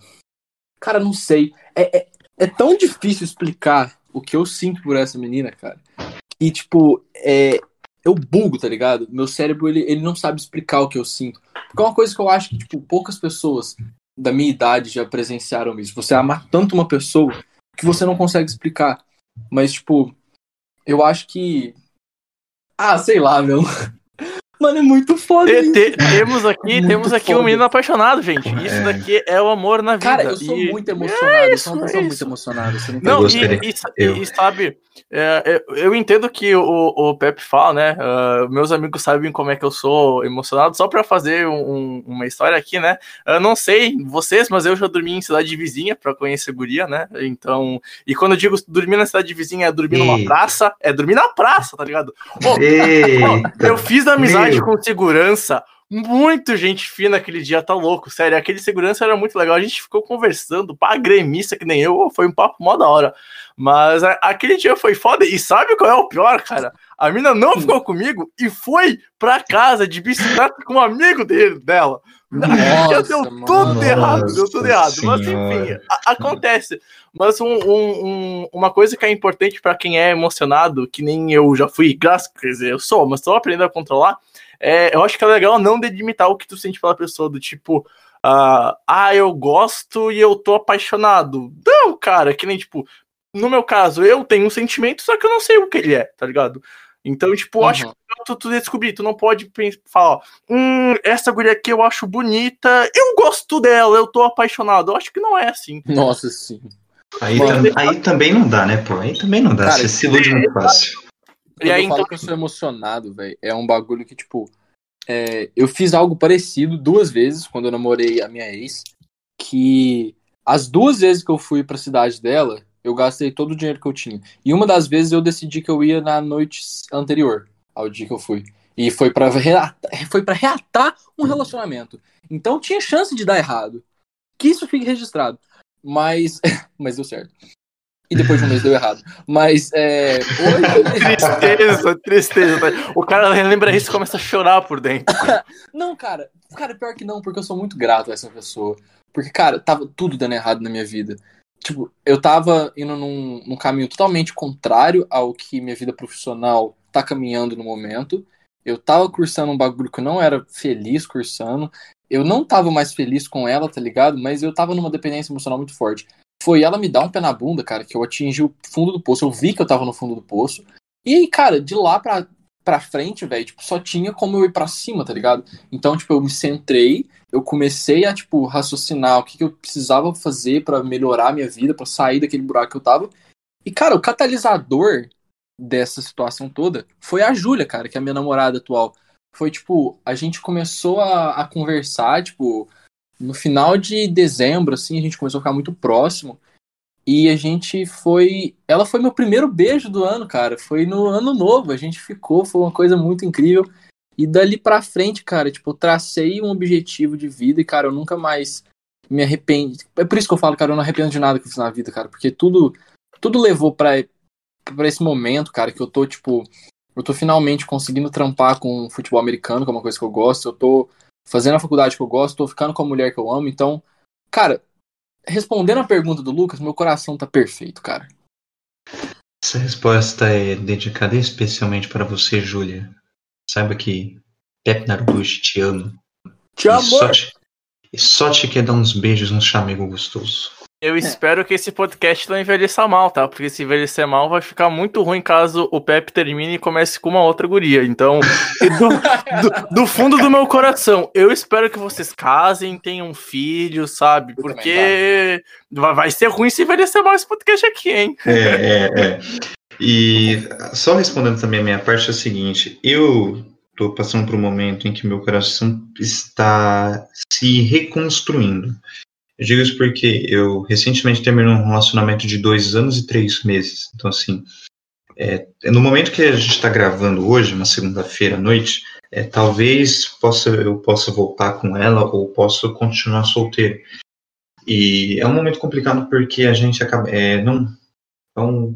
cara, não sei. É, é, é, tão difícil explicar o que eu sinto por essa menina, cara. E, tipo, é, eu bugo, tá ligado? Meu cérebro, ele, ele não sabe explicar o que eu sinto. Porque é uma coisa que eu acho que, tipo, poucas pessoas da minha idade já presenciaram isso. Você amar tanto uma pessoa que você não consegue explicar. Mas, tipo, eu acho que. Ah, sei lá, meu. Mano, é muito foda isso. te- temos aqui, Muito temos aqui um foda. menino apaixonado, gente. Isso é. daqui é o amor na vida. Cara, eu sou E- muito emocionado. eu sou uma isso, pessoa é muito isso. emocionada. Você não, e, e, Eu. e sabe, é, eu, eu entendo que o, o Pepe fala, né? ah, meus amigos sabem como é que eu sou emocionado. Só pra fazer um- um- uma história aqui, né? Eu não sei vocês, mas eu já dormi em cidade vizinha pra conhecer guria, né? Então, e quando eu digo dormir na cidade vizinha, é dormir numa praça, é dormir na praça, tá ligado? Eu fiz amizade Meu. com segurança. Muito gente fina aquele dia, tá louco, sério. Aquele segurança era muito legal. A gente ficou conversando, pá, gremista que nem eu, foi um papo mó da hora. Mas a- aquele dia foi foda. E sabe qual é o pior, cara? A mina não ficou comigo e foi pra casa de bicicleta com um amigo dele, dela. Já deu Nossa, tudo mano. errado, deu tudo Nossa errado. Mas enfim, Senhora. a- acontece. Mas um- um- um- uma coisa que é importante pra quem é emocionado, que nem eu já fui, graças, quer dizer, eu sou, mas tô aprendendo a controlar, é, eu acho que é legal não delimitar o que tu sente pela pessoa, do tipo, ah, ah, eu gosto e eu tô apaixonado. Não, cara, que nem, tipo, no meu caso, eu tenho um sentimento, só que eu não sei o que ele é, tá ligado? Então, tipo, eu acho Uhum. que tu, tu descobrir, tu não pode pensar, falar, hum, essa guria aqui eu acho bonita, eu gosto dela, eu tô apaixonado. Eu acho que não é assim. Nossa, sim. Aí, Mano. tam- aí também não dá, né, pô? Aí também não dá. Cara, Você se ilude muito fácil. E aí, eu falo então- que eu sou emocionado, velho, é um bagulho que, tipo, é, eu fiz algo parecido duas vezes quando eu namorei a minha ex, que as duas vezes que eu fui pra cidade dela, eu gastei todo o dinheiro que eu tinha. E uma das vezes eu decidi que eu ia na noite anterior ao dia que eu fui. E foi pra reatar, foi pra reatar um relacionamento. Então tinha chance de dar errado. Que isso fique registrado. Mas, mas deu certo. E depois de um mês deu errado. Mas é, hoje. Tristeza, tristeza. O cara lembra isso e começa a chorar por dentro. Não, cara, cara, pior que não, porque eu sou muito grato a essa pessoa. Porque, cara, tava tudo dando errado na minha vida. Tipo, eu tava indo num, num caminho totalmente contrário ao que minha vida profissional tá caminhando no momento. Eu tava cursando um bagulho que eu não era feliz cursando. Eu não tava mais feliz com ela, tá ligado? Mas eu tava numa dependência emocional muito forte. Foi ela me dar um pé na bunda, cara, que eu atingi o fundo do poço. Eu vi que eu tava no fundo do poço. E aí, cara, de lá pra, pra frente, velho, tipo, só tinha como eu ir pra cima, tá ligado? Então, tipo, eu me centrei, eu comecei a, tipo, raciocinar o que, que eu precisava fazer pra melhorar a minha vida, pra sair daquele buraco que eu tava. E, cara, o catalisador dessa situação toda foi a Júlia, cara, que é a minha namorada atual. Foi, tipo, a gente começou a, a conversar, tipo, no final de dezembro, assim, a gente começou a ficar muito próximo. E a gente foi. Ela foi meu primeiro beijo do ano, cara. Foi no ano novo. A gente ficou, foi uma coisa muito incrível. E dali pra frente, cara, tipo, tracei um objetivo de vida e, cara, eu nunca mais me arrependo. É por isso que eu falo, cara, eu não arrependo de nada que eu fiz na vida, cara. Porque tudo, tudo levou pra, pra esse momento, cara, que eu tô, tipo. Eu tô finalmente conseguindo trampar com futebol americano, que é uma coisa que eu gosto. Eu tô fazendo a faculdade que eu gosto, tô ficando com a mulher que eu amo. Então, cara, respondendo a pergunta do Lucas, meu coração tá perfeito, cara. Essa resposta é dedicada especialmente para você, Júlia. Saiba que Pepe Naruto te ama. Te E só te, e só te quer dar uns beijos no chamego gostoso. Eu espero que esse podcast não envelheça mal, tá? Porque se envelhecer mal, vai ficar muito ruim caso o Pepe termine e comece com uma outra guria. Então, do, do- do fundo do meu coração, eu espero que vocês casem, tenham filhos, sabe? Eu Porque vai vai ser ruim se envelhecer mal esse podcast aqui, hein? É, é, é. E só respondendo também a minha parte é o seguinte, eu tô passando por um momento em que meu coração está se reconstruindo. Eu digo isso porque eu recentemente terminei um relacionamento de dois anos e três meses. Então, assim, é, no momento que a gente está gravando hoje, uma segunda-feira à noite, é, talvez possa, eu possa voltar com ela ou possa continuar solteiro. E é um momento complicado porque a gente acaba. É, não, é um,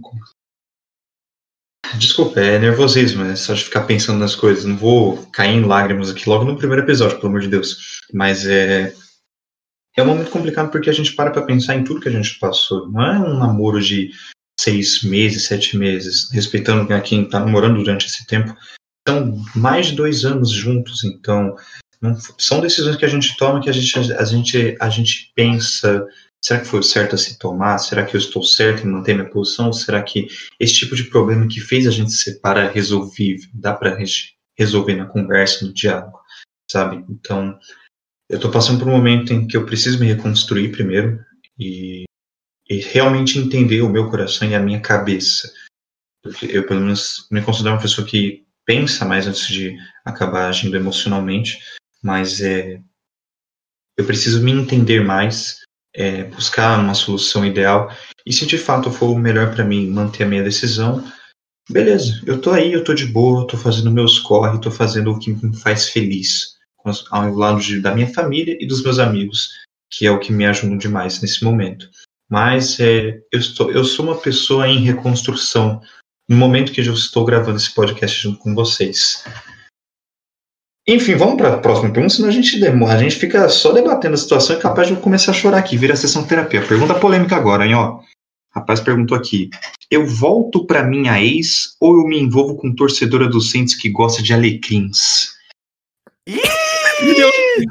Desculpa, é nervosismo, é só de ficar pensando nas coisas. Não vou cair em lágrimas aqui logo no primeiro episódio, pelo amor de Deus. Mas é. É um momento complicado porque a gente para pra pensar em tudo que a gente passou. Não é um namoro de seis meses, sete meses, respeitando quem tá namorando durante esse tempo. São mais de dois anos juntos, então. não- são decisões que a gente toma que a gente, a gente, a gente pensa será que foi certo a se tomar? Será que eu estou certo em manter minha posição? Será que esse tipo de problema que fez a gente se separar é resolvível? Dá para resolver na conversa, no diálogo, sabe? Então, eu tô passando por um momento em que eu preciso me reconstruir primeiro e, e realmente entender o meu coração e a minha cabeça. Porque eu, pelo menos, me considero uma pessoa que pensa mais antes de acabar agindo emocionalmente, mas é, eu preciso me entender mais, é, buscar uma solução ideal, e se de fato for o melhor para mim manter a minha decisão, beleza, eu tô aí, eu tô de boa, tô fazendo meus corre, tô fazendo o que me faz feliz, ao lado de, da minha família e dos meus amigos, que é o que me ajuda demais nesse momento. Mas é, eu, estou, eu sou uma pessoa em reconstrução, no momento que eu estou gravando esse podcast junto com vocês. Enfim, vamos para a próxima pergunta, senão a gente demora, a gente fica só debatendo a situação e capaz de eu começar a chorar aqui, vira a sessão terapia. Pergunta polêmica agora, hein, ó. Rapaz perguntou aqui: eu volto para minha ex ou eu me envolvo com torcedora do Saints que gosta de alecrins? Ih!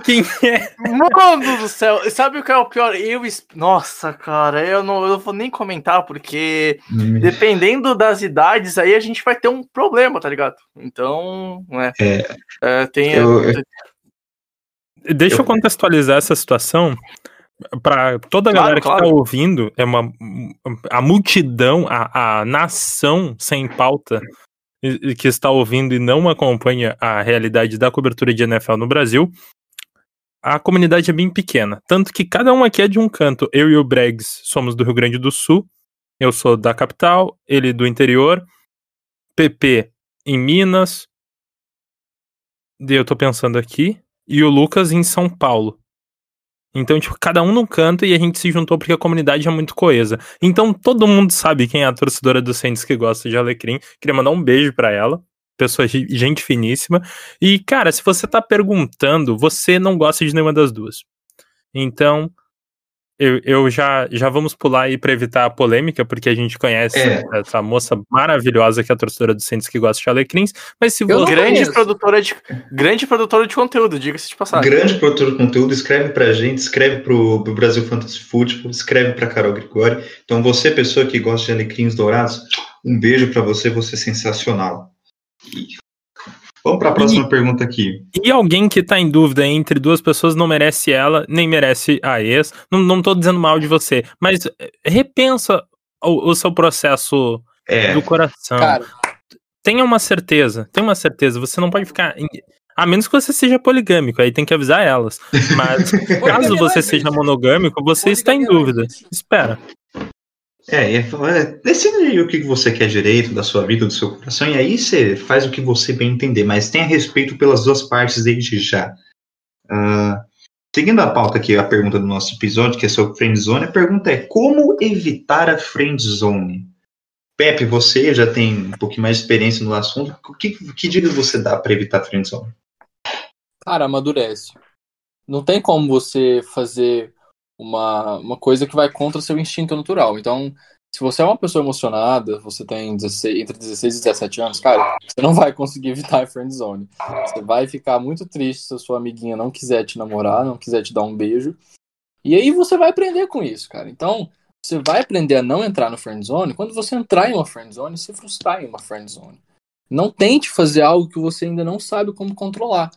Quem é? Mano do céu, sabe o que é o pior? Eu. Nossa, cara, eu não, eu não vou nem comentar, porque Hum. dependendo das idades, aí a gente vai ter um problema, tá ligado? Então, né? É, É, tem. eu- eu- Deixa eu Eu- contextualizar essa situação para toda a Claro, galera que claro. tá ouvindo, é uma a multidão, a, a nação sem pauta que está ouvindo e não acompanha a realidade da cobertura de NFL no Brasil. A comunidade é bem pequena, tanto que cada um aqui é de um canto. Eu e o Bregs somos do Rio Grande do Sul. Eu sou da capital, ele do interior. PP em Minas. Eu tô pensando aqui e o Lucas em São Paulo. Então, tipo, cada um num canto e a gente se juntou porque a comunidade é muito coesa. Então, todo mundo sabe quem é a torcedora do Saints que gosta de Alecrim. Queria mandar um beijo pra ela. Pessoa, ge- gente finíssima. E, cara, se você tá perguntando, você não gosta de nenhuma das duas. Então, eu, eu já, já vamos pular aí pra evitar a polêmica, porque a gente conhece É. essa moça maravilhosa que é a torcedora do Saints que gosta de Alecrins. Mas se você. grande produtora de grande produtora de conteúdo, diga-se de passagem. grande produtor de conteúdo, escreve pra gente, escreve pro, pro Brasil Fantasy Football, escreve pra Carol Grigori. Então, você, pessoa que gosta de alecrins dourados, um beijo pra você, você é sensacional. E Vamos pra próxima pergunta aqui. E alguém que tá em dúvida entre duas pessoas não merece ela, nem merece a ex. Não, não tô dizendo mal de você, mas eh, repensa o, o seu processo É, do coração. Cara, tenha uma certeza, tenha uma certeza. Você não pode ficar. em- A menos que você seja poligâmico, aí tem que avisar elas. Mas caso você seja monogâmico, você está em dúvida. Espera. É, é, é, decide o que você quer direito da sua vida, do seu coração, e aí você faz o que você bem entender, mas tenha respeito pelas duas partes desde já. Ah, seguindo a pauta aqui, a pergunta do nosso episódio, que é sobre friendzone, a pergunta é como evitar a friendzone? Pepe, você já tem um pouquinho mais de experiência no assunto, o que, que dica você dá para evitar a friendzone? cara, amadurece. Não tem como você fazer uma, uma coisa que vai contra o seu instinto natural. Então, se você é uma pessoa emocionada, você tem 16, entre 16 e 17 anos, cara, você não vai conseguir evitar a friend zone. Você vai ficar muito triste se a sua amiguinha não quiser te namorar, não quiser te dar um beijo. E aí você vai aprender com isso, cara. Então, você vai aprender a não entrar no friend zone quando você entrar em uma friend zone se frustrar em uma friend zone. Não tente fazer algo que você ainda não sabe como controlar.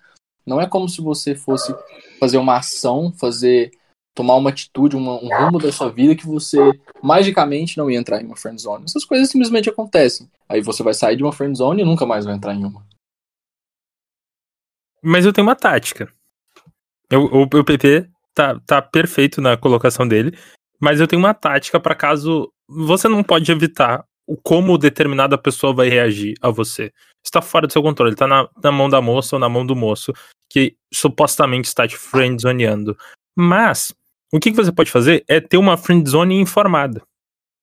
Não é como se você fosse fazer uma ação, fazer tomar uma atitude, uma- um rumo da sua vida que você magicamente não ia entrar em uma friend zone. Essas coisas simplesmente acontecem. Aí você vai sair de uma friend zone e nunca mais vai entrar em uma. Mas eu tenho uma tática. Eu- o, o PP tá, tá perfeito na colocação dele, mas eu tenho uma tática para caso você não pode evitar o como determinada pessoa vai reagir a você. Está fora do seu controle, tá na, na mão da moça ou na mão do moço que supostamente está te friendzoneando. Mas o que, que você pode fazer é ter uma friendzone informada.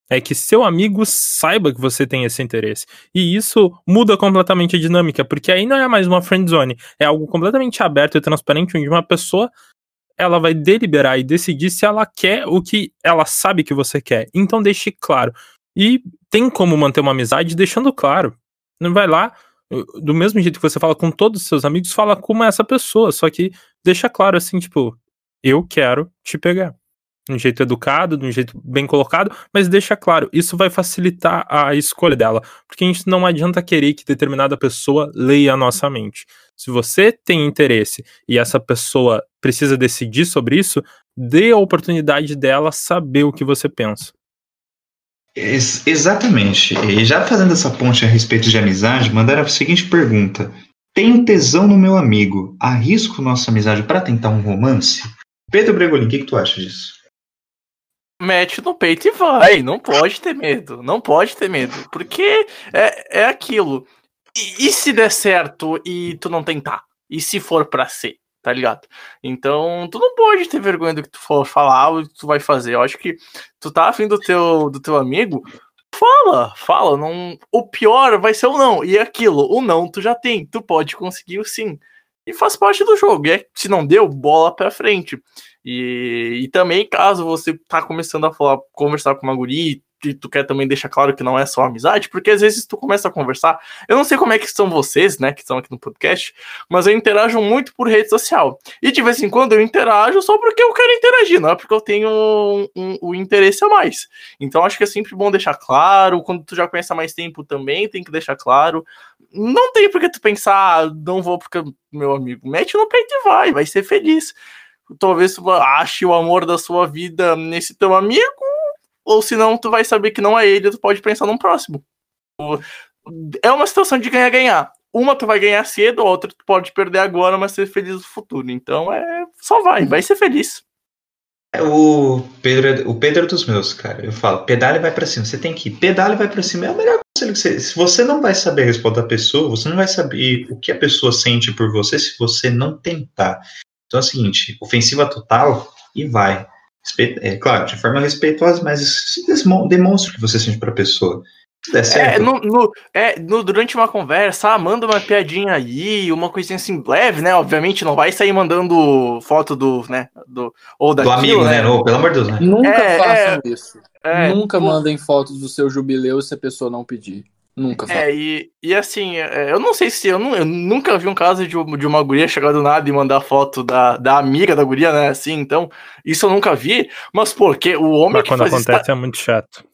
É que seu amigo saiba que você tem esse interesse. E isso muda completamente a dinâmica, porque aí não é mais uma friendzone, é algo completamente aberto e transparente, onde uma pessoa ela vai deliberar e decidir se ela quer o que ela sabe que você quer. Então deixe claro. E tem como manter uma amizade deixando claro. Não vai lá, do mesmo jeito que você fala com todos os seus amigos, fala com essa pessoa, só que deixa claro assim, tipo, eu quero te pegar. de um jeito educado, de um jeito bem colocado, mas deixa claro, isso vai facilitar a escolha dela, porque a gente não adianta querer que determinada pessoa leia a nossa mente. Se você tem interesse e essa pessoa precisa decidir sobre isso, dê a oportunidade dela saber o que você pensa. Ex exatamente. E já fazendo essa ponte a respeito de amizade, mandaram a seguinte pergunta: Tenho tesão no meu amigo, arrisco nossa amizade para tentar um romance? Pedro Bregolin, o que, que tu acha disso? mete no peito e vai. Não pode ter medo. Não pode ter medo. Porque é, é aquilo. E, e se der certo e tu não tentar? E se for pra ser? Tá ligado? Então, tu não pode ter vergonha do que tu for falar ou que tu vai fazer. Eu acho que tu tá afim do teu, do teu amigo, fala, fala. Não, o pior vai ser o não. E é aquilo, o não tu já tem. Tu pode conseguir o sim. E faz parte do jogo. E é, se não deu, bola pra frente. E, e também, caso você tá começando a falar, conversar com uma guria e tu quer também deixar claro que não é só amizade, porque às vezes tu começa a conversar. Eu não sei como é que são vocês, né, que estão aqui no podcast, mas eu interajo muito por rede social. E de vez em quando eu interajo só porque eu quero interagir, não é porque eu tenho um, um, um interesse a mais. Então acho que é sempre bom deixar claro. Quando tu já conhece há mais tempo também, tem que deixar claro. Não tem porque tu pensar, ah, não vou porque meu amigo mete no peito e vai, vai ser feliz talvez tu ache o amor da sua vida nesse teu amigo, ou senão tu vai saber que não é ele, tu pode pensar num próximo. É uma situação de ganhar-ganhar. Uma tu vai ganhar cedo, a outra tu pode perder agora, mas ser feliz no futuro. Então é só vai, vai ser feliz. É, o Pedro, é, o Pedro é dos meus, cara. Eu falo, pedale vai para cima. Você tem que ir. Pedale vai para cima. É o melhor conselho que você. Se você não vai saber a resposta da pessoa, você não vai saber o que a pessoa sente por você se você não tentar. Então é o seguinte, ofensiva total e vai. É claro, de forma respeitosa, mas demonstra o que você sente para a pessoa. Certo. É, no, no, é no, durante uma conversa, ah, manda uma piadinha aí, uma coisinha assim leve, né? Obviamente não vai sair mandando foto do, né? Do, ou daquilo, do amigo, né? né? pelo amor de Deus, né? Nunca é, façam é, isso. É, Nunca mandem fotos do seu jubileu se a pessoa não pedir. Nunca É, e, e assim, é, eu não sei se. Eu, não, eu nunca vi um caso de, de uma guria chegar do nada e mandar foto da, da amiga da guria, né? Assim, então, isso eu nunca vi. Mas porque o homem mas que quando faz acontece é muito chato.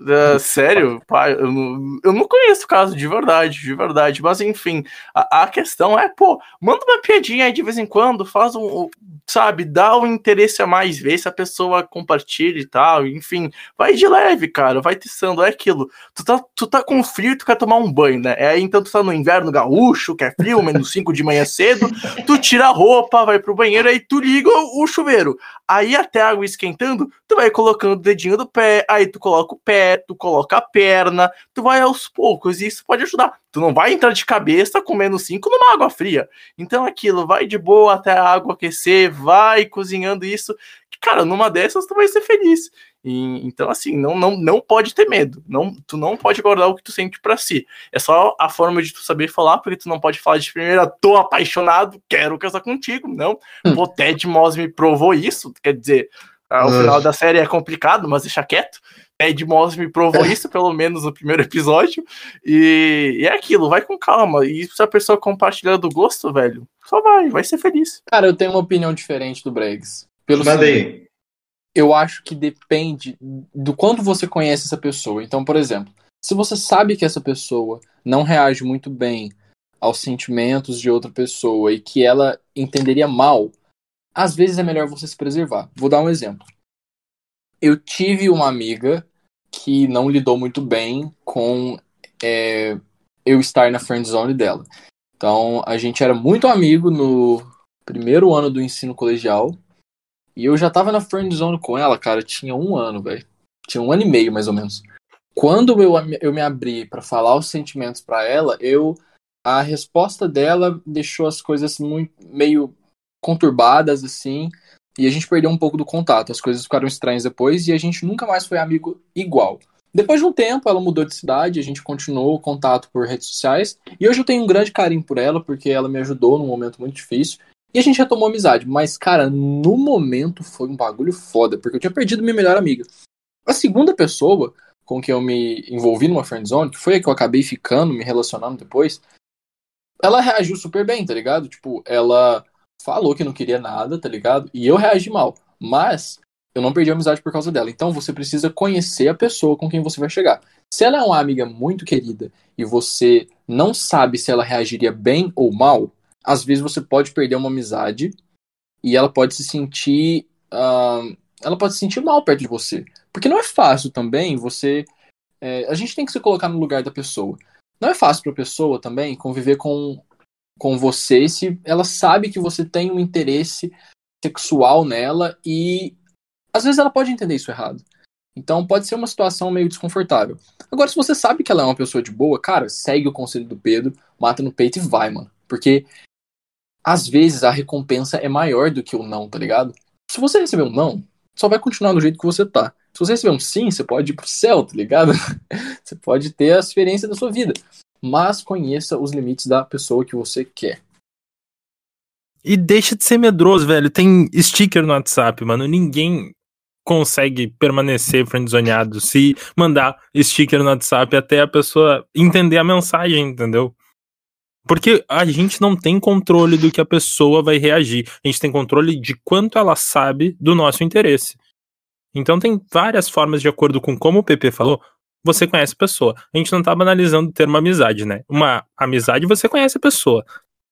Uh, sério, pai, eu não, eu não conheço o caso de verdade, de verdade. Mas enfim, a, a, questão é, pô, manda uma piadinha aí de vez em quando, faz um, sabe, dá um interesse a mais, vê se a pessoa compartilha e tal. Enfim, vai de leve, cara, vai testando. É aquilo. Tu tá, tu tá com frio e tu quer tomar um banho, né? É, então tu tá no inverno gaúcho, que é frio, menos 5 de manhã cedo, tu tira a roupa, vai pro banheiro, aí tu liga o, o chuveiro. Aí até a água esquentando, tu vai colocando o dedinho do pé, aí tu coloca o pé, tu coloca a perna, tu vai aos poucos, e isso pode ajudar. Tu não vai entrar de cabeça com menos 5 numa água fria. Então aquilo, vai de boa até a água aquecer, vai cozinhando isso. Cara, numa dessas tu vai ser feliz. E, então, assim, não, não, não pode ter medo. Não, tu não pode guardar o que tu sente para si. É só a forma de tu saber falar, porque tu não pode falar de primeira, tô apaixonado, quero casar contigo. Não. Hum. Pô, Ted Moss me provou isso. Quer dizer, o final da série é complicado, mas deixa quieto. Ted Moss me provou isso, pelo menos no primeiro episódio. E, e, é aquilo, vai com calma. E se a pessoa compartilhar do gosto, velho, só vai, vai ser feliz. Cara, eu tenho uma opinião diferente do Bregs. Pelo seguinte, eu acho que depende do quanto você conhece essa pessoa. Então, por exemplo, se você sabe que essa pessoa não reage muito bem aos sentimentos de outra pessoa e que ela entenderia mal, às vezes é melhor você se preservar. Vou dar um exemplo. Eu tive uma amiga que não lidou muito bem com é, eu estar na friend zone dela. Então, a gente era muito amigo no primeiro ano do ensino colegial e eu já tava na friend zone com ela, cara, tinha um ano, velho. Tinha um ano e meio, mais ou menos. Quando eu, eu me abri para falar os sentimentos para ela, eu a resposta dela deixou as coisas muito meio conturbadas assim, e a gente perdeu um pouco do contato. As coisas ficaram estranhas depois e a gente nunca mais foi amigo igual. Depois de um tempo, ela mudou de cidade, a gente continuou o contato por redes sociais, e hoje eu tenho um grande carinho por ela, porque ela me ajudou num momento muito difícil. E a gente retomou a amizade, mas, cara, no momento foi um bagulho foda, porque eu tinha perdido minha melhor amiga. A segunda pessoa com quem eu me envolvi numa friendzone, que foi a que eu acabei ficando, me relacionando depois, ela reagiu super bem, tá ligado? Tipo, ela falou que não queria nada, tá ligado? E eu reagi mal. Mas eu não perdi a amizade por causa dela. Então você precisa conhecer a pessoa com quem você vai chegar. Se ela é uma amiga muito querida e você não sabe se ela reagiria bem ou mal, às vezes você pode perder uma amizade e ela pode se sentir. Uh, ela pode se sentir mal perto de você. Porque não é fácil também você. É, a gente tem que se colocar no lugar da pessoa. Não é fácil para a pessoa também conviver com, com você se ela sabe que você tem um interesse sexual nela e às vezes ela pode entender isso errado. Então pode ser uma situação meio desconfortável. Agora, se você sabe que ela é uma pessoa de boa, cara, segue o conselho do Pedro, mata no peito e vai, mano. Porque às vezes a recompensa é maior do que o não, tá ligado? Se você receber um não, só vai continuar do jeito que você tá. Se você receber um sim, você pode ir pro céu, tá ligado? você pode ter a experiência da sua vida. Mas conheça os limites da pessoa que você quer. E deixa de ser medroso, velho. Tem sticker no WhatsApp, mano. Ninguém consegue permanecer friendzoneado se mandar sticker no WhatsApp até a pessoa entender a mensagem, entendeu? Porque a gente não tem controle do que a pessoa vai reagir. A gente tem controle de quanto ela sabe do nosso interesse. Então tem várias formas de acordo com como o PP falou, você conhece a pessoa. A gente não tá banalizando o termo amizade, né? Uma amizade você conhece a pessoa.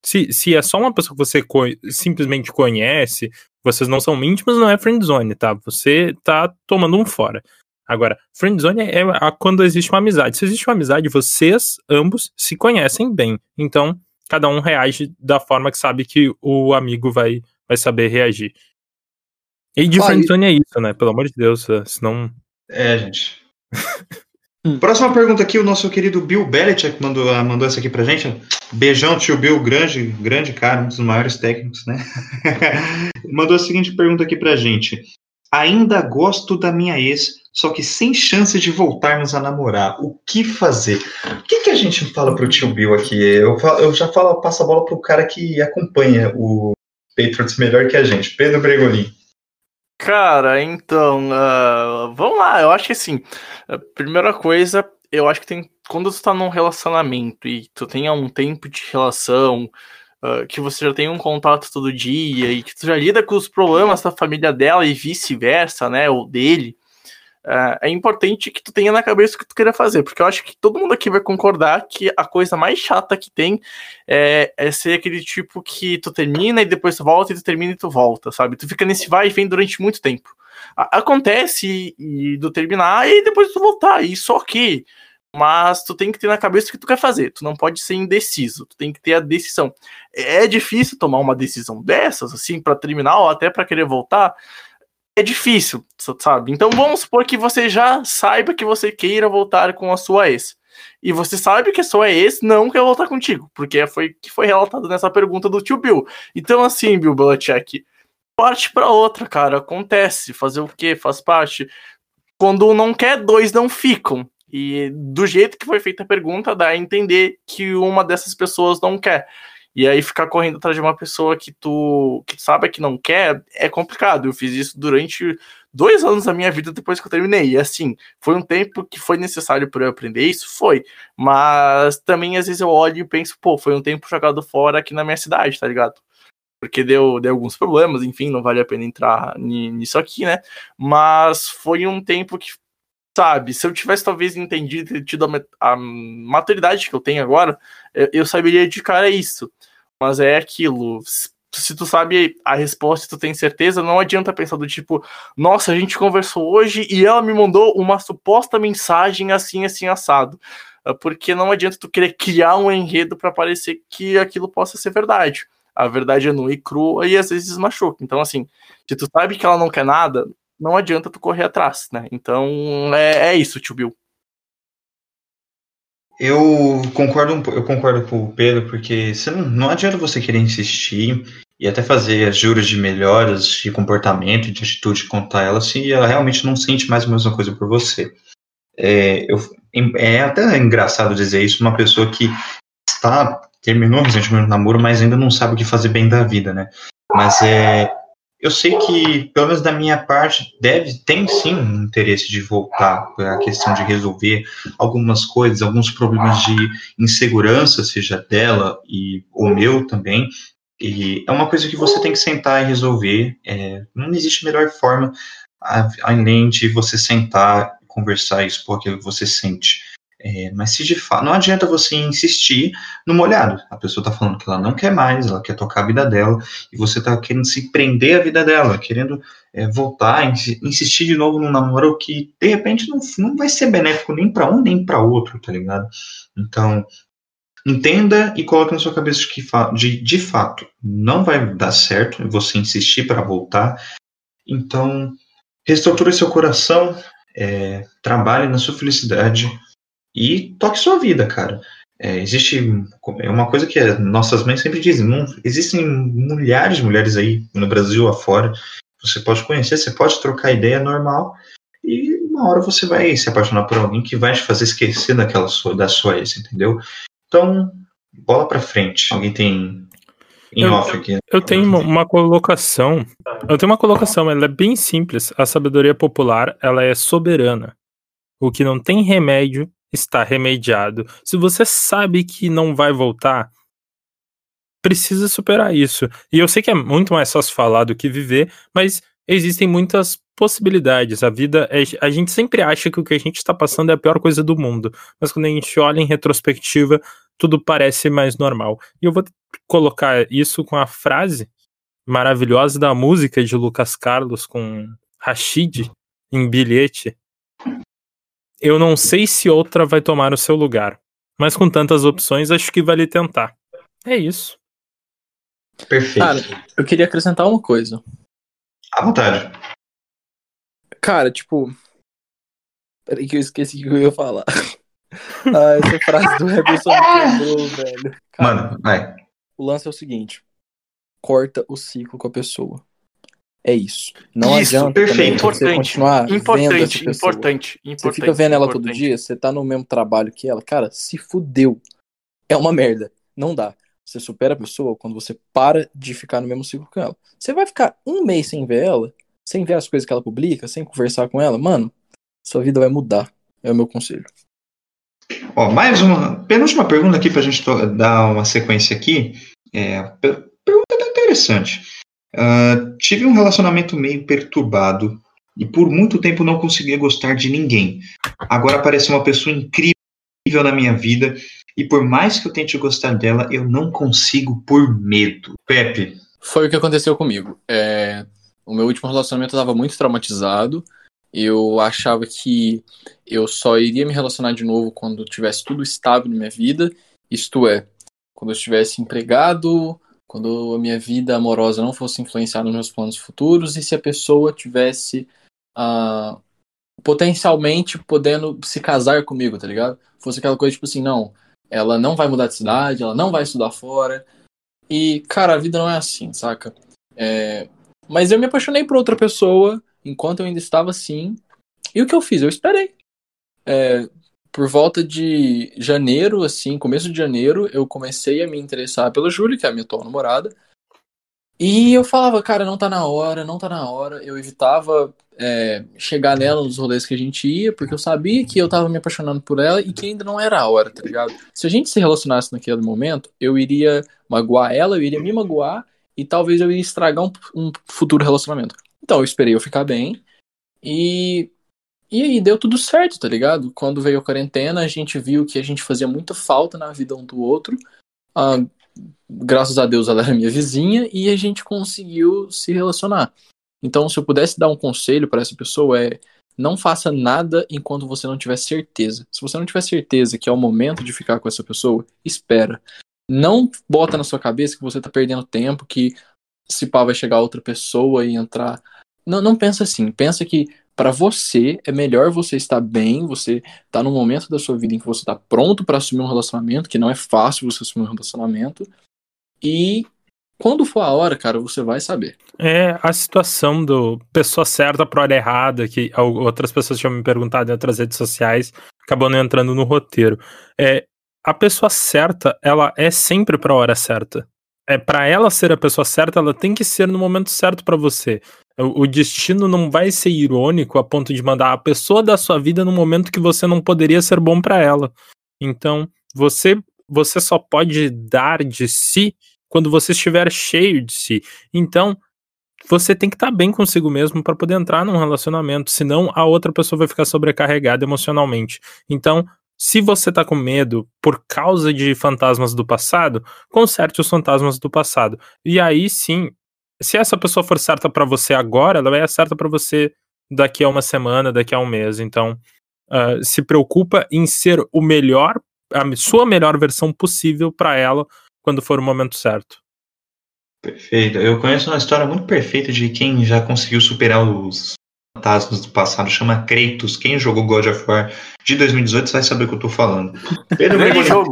Se, se é só uma pessoa que você co simplesmente conhece, vocês não são íntimos, não é friendzone, tá? Você tá tomando um fora. Agora, friendzone é quando existe uma amizade. Se existe uma amizade, vocês ambos se conhecem bem. Então, cada um reage da forma que sabe que o amigo vai, vai saber reagir. E de friendzone é isso, né? Pelo amor de Deus, é, senão... É, gente. Hum. Próxima pergunta aqui, o nosso querido Bill Belichick mandou, ah, mandou essa aqui pra gente. Beijão, tio Bill, grande, grande cara, um dos maiores técnicos, né? mandou a seguinte pergunta aqui pra gente. Ainda gosto da minha ex, só que sem chance de voltarmos a namorar. O que fazer? O que, que a gente fala pro tio Bill aqui? Eu, falo, eu já falo, passo a bola pro cara que acompanha o Patriots melhor que a gente, Pedro Bregolin. Cara, então, uh, vamos lá, eu acho que assim, primeira coisa, eu acho que tem, quando tu tá num relacionamento e tu tem um tempo de relação, uh, que você já tem um contato todo dia e que tu já lida com os problemas da família dela e vice-versa, né, ou dele, Uh, é importante que tu tenha na cabeça o que tu queria fazer, porque eu acho que todo mundo aqui vai concordar que a coisa mais chata que tem é, é, ser aquele tipo que tu termina e depois tu volta e tu termina e tu volta, sabe? Tu fica nesse vai e vem durante muito tempo. A acontece e, e do terminar e depois tu voltar, isso ok. Mas tu tem que ter na cabeça o que tu quer fazer. Tu não pode ser indeciso. Tu tem que ter a decisão. É difícil tomar uma decisão dessas, assim, para terminar ou até para querer voltar é difícil, sabe? Então vamos supor que você já saiba que você queira voltar com a sua ex. E você sabe que a sua ex não quer voltar contigo, porque foi que foi relatado nessa pergunta do tio Bill. Então, assim, Bill Belichick, parte para outra, cara. Acontece. Fazer o quê? Faz parte. Quando não quer, dois não ficam. E do jeito que foi feita a pergunta, dá a entender que uma dessas pessoas não quer. E aí ficar correndo atrás de uma pessoa que tu, que sabe que não quer é complicado. Eu fiz isso durante dois anos da minha vida depois que eu terminei. E assim, foi um tempo que foi necessário para eu aprender isso? Foi. Mas também às vezes eu olho e penso, pô, foi um tempo jogado fora aqui na minha cidade, tá ligado? Porque deu, deu alguns problemas, enfim, não vale a pena entrar nisso aqui, né? Mas foi um tempo que sabe, se eu tivesse talvez entendido tido a, a, maturidade que eu tenho agora, eu, eu saberia dedicar a isso. Mas é aquilo. Se tu sabe a resposta tu tem certeza, não adianta pensar do tipo, nossa, a gente conversou hoje e ela me mandou uma suposta mensagem assim, assim, assado. Ah, porque não adianta tu querer criar um enredo para parecer que aquilo possa ser verdade. A verdade é nua e crua e às vezes machuca. Então, assim, se tu sabe que ela não quer nada, não adianta tu correr atrás, né? Então, é, é isso, tio Bill. Eu concordo, eu concordo com o Pedro, porque você não, não adianta você querer insistir e até fazer as juras de melhoras de comportamento de atitude contra ela se ela realmente não sente mais a mesma coisa por você. É, eu, é até engraçado dizer isso uma pessoa que está terminou recentemente o namoro, mas ainda não sabe o que fazer bem da vida, né? Mas é, eu sei que, pelo menos da minha parte, deve, tem sim um interesse de voltar a questão de resolver algumas coisas, alguns problemas de insegurança, seja dela e o meu também. E é uma coisa que você tem que sentar e resolver. É, não existe melhor forma além de você sentar conversar e expor aquilo que você sente. É, mas se de fato não adianta você insistir no molhado. A pessoa está falando que ela não quer mais, ela quer tocar a vida dela, e você está querendo se prender à vida dela, querendo é, voltar, insistir de novo num namoro que de repente não, não vai ser benéfico nem para um nem para outro, tá ligado? Então, entenda e coloque na sua cabeça que de, de fato não vai dar certo você insistir para voltar. Então, reestruture seu coração, é, trabalhe na sua felicidade e toque sua vida, cara. É, existe é uma coisa que nossas mães sempre dizem, não, existem milhares de mulheres aí no Brasil afora, você pode conhecer, você pode trocar ideia normal e uma hora você vai se apaixonar por alguém que vai te fazer esquecer daquela sua, da sua ex, entendeu? Então, bola pra frente. Alguém tem em eu, off aqui. Eu tenho uma, uma colocação. Eu tenho uma colocação, ela é bem simples. A sabedoria popular, ela é soberana. O que não tem remédio está remediado. Se você sabe que não vai voltar, precisa superar isso. E eu sei que é muito mais fácil falar do que viver, mas existem muitas possibilidades. A vida, é, a gente sempre acha que o que a gente está passando é a pior coisa do mundo, mas quando a gente olha em retrospectiva, tudo parece mais normal. E eu vou colocar isso com a frase maravilhosa da música de Lucas Carlos com Rashid em bilhete, eu não sei se outra vai tomar o seu lugar, mas com tantas opções, acho que vale tentar. É isso. Perfeito. Cara, eu queria acrescentar uma coisa. À vontade. Cara, tipo. Peraí que eu esqueci o que eu ia falar. ah, essa frase do Emerson me quebrou, velho. Cara, Mano, vai. O lance é o seguinte: corta o ciclo com a pessoa. É isso. Não isso, adianta perfeito. você continuar importante, vendo essa pessoa. importante, importante. Você fica vendo ela importante. todo dia, você tá no mesmo trabalho que ela, cara, se fudeu. É uma merda. Não dá. Você supera a pessoa quando você para de ficar no mesmo ciclo com ela. Você vai ficar um mês sem ver ela, sem ver as coisas que ela publica, sem conversar com ela, mano, sua vida vai mudar. É o meu conselho. Ó, mais uma penúltima pergunta aqui pra gente dar uma sequência aqui. É, pergunta interessante. Uh, tive um relacionamento meio perturbado e por muito tempo não conseguia gostar de ninguém. Agora apareceu uma pessoa incrível na minha vida e por mais que eu tente gostar dela, eu não consigo por medo. Pepe. Foi o que aconteceu comigo. É, o meu último relacionamento estava muito traumatizado. Eu achava que eu só iria me relacionar de novo quando tivesse tudo estável na minha vida. Isto é, quando eu estivesse empregado, quando a minha vida amorosa não fosse influenciar nos meus planos futuros e se a pessoa tivesse uh, potencialmente podendo se casar comigo, tá ligado? Fosse aquela coisa tipo assim, não, ela não vai mudar de cidade, ela não vai estudar fora. E, cara, a vida não é assim, saca? É... Mas eu me apaixonei por outra pessoa enquanto eu ainda estava assim. E o que eu fiz? Eu esperei. É, por volta de janeiro, assim, começo de janeiro, eu comecei a me interessar pela Júlia, que é a minha atual namorada. E eu falava, cara, não tá na hora, não tá na hora. Eu evitava é, chegar nela nos rolês que a gente ia, porque eu sabia que eu tava me apaixonando por ela e que ainda não era a hora, tá ligado? Se a gente se relacionasse naquele momento, eu iria magoar ela, eu iria me magoar e talvez eu iria estragar um, um futuro relacionamento. Então eu esperei eu ficar bem e e aí deu tudo certo, tá ligado? Quando veio a quarentena, a gente viu que a gente fazia muita falta na vida um do outro. Ah, graças a Deus ela era minha vizinha e a gente conseguiu se relacionar. Então, se eu pudesse dar um conselho para essa pessoa é não faça nada enquanto você não tiver certeza. Se você não tiver certeza que é o momento de ficar com essa pessoa, espera. Não bota na sua cabeça que você tá perdendo tempo, que se pá vai chegar outra pessoa e entrar. Não, não pensa assim. Pensa que para você é melhor você estar bem, você tá num momento da sua vida em que você tá pronto para assumir um relacionamento, que não é fácil você assumir um relacionamento. E quando for a hora, cara, você vai saber. É a situação do pessoa certa para hora errada, que outras pessoas tinham me perguntado em outras redes sociais, acabou não entrando no roteiro. É, a pessoa certa, ela é sempre para hora certa. É para ela ser a pessoa certa, ela tem que ser no momento certo para você. O, destino não vai ser irônico a ponto de mandar a pessoa da sua vida no momento que você não poderia ser bom para ela. Então, você você só pode dar de si quando você estiver cheio de si. Então, você tem que estar tá bem consigo mesmo para poder entrar num relacionamento, senão a outra pessoa vai ficar sobrecarregada emocionalmente. Então, se você tá com medo por causa de fantasmas do passado, conserte os fantasmas do passado. E aí sim, se essa pessoa for certa para você agora, ela vai ser certa para você daqui a uma semana, daqui a um mês. Então, uh, se preocupa em ser o melhor, a sua melhor versão possível para ela quando for o momento certo. Perfeito. Eu conheço uma história muito perfeita de quem já conseguiu superar os fantasmas do passado, chama Kratos. Quem jogou God of War de 2018 vai saber o que eu tô falando. Pedro jogo.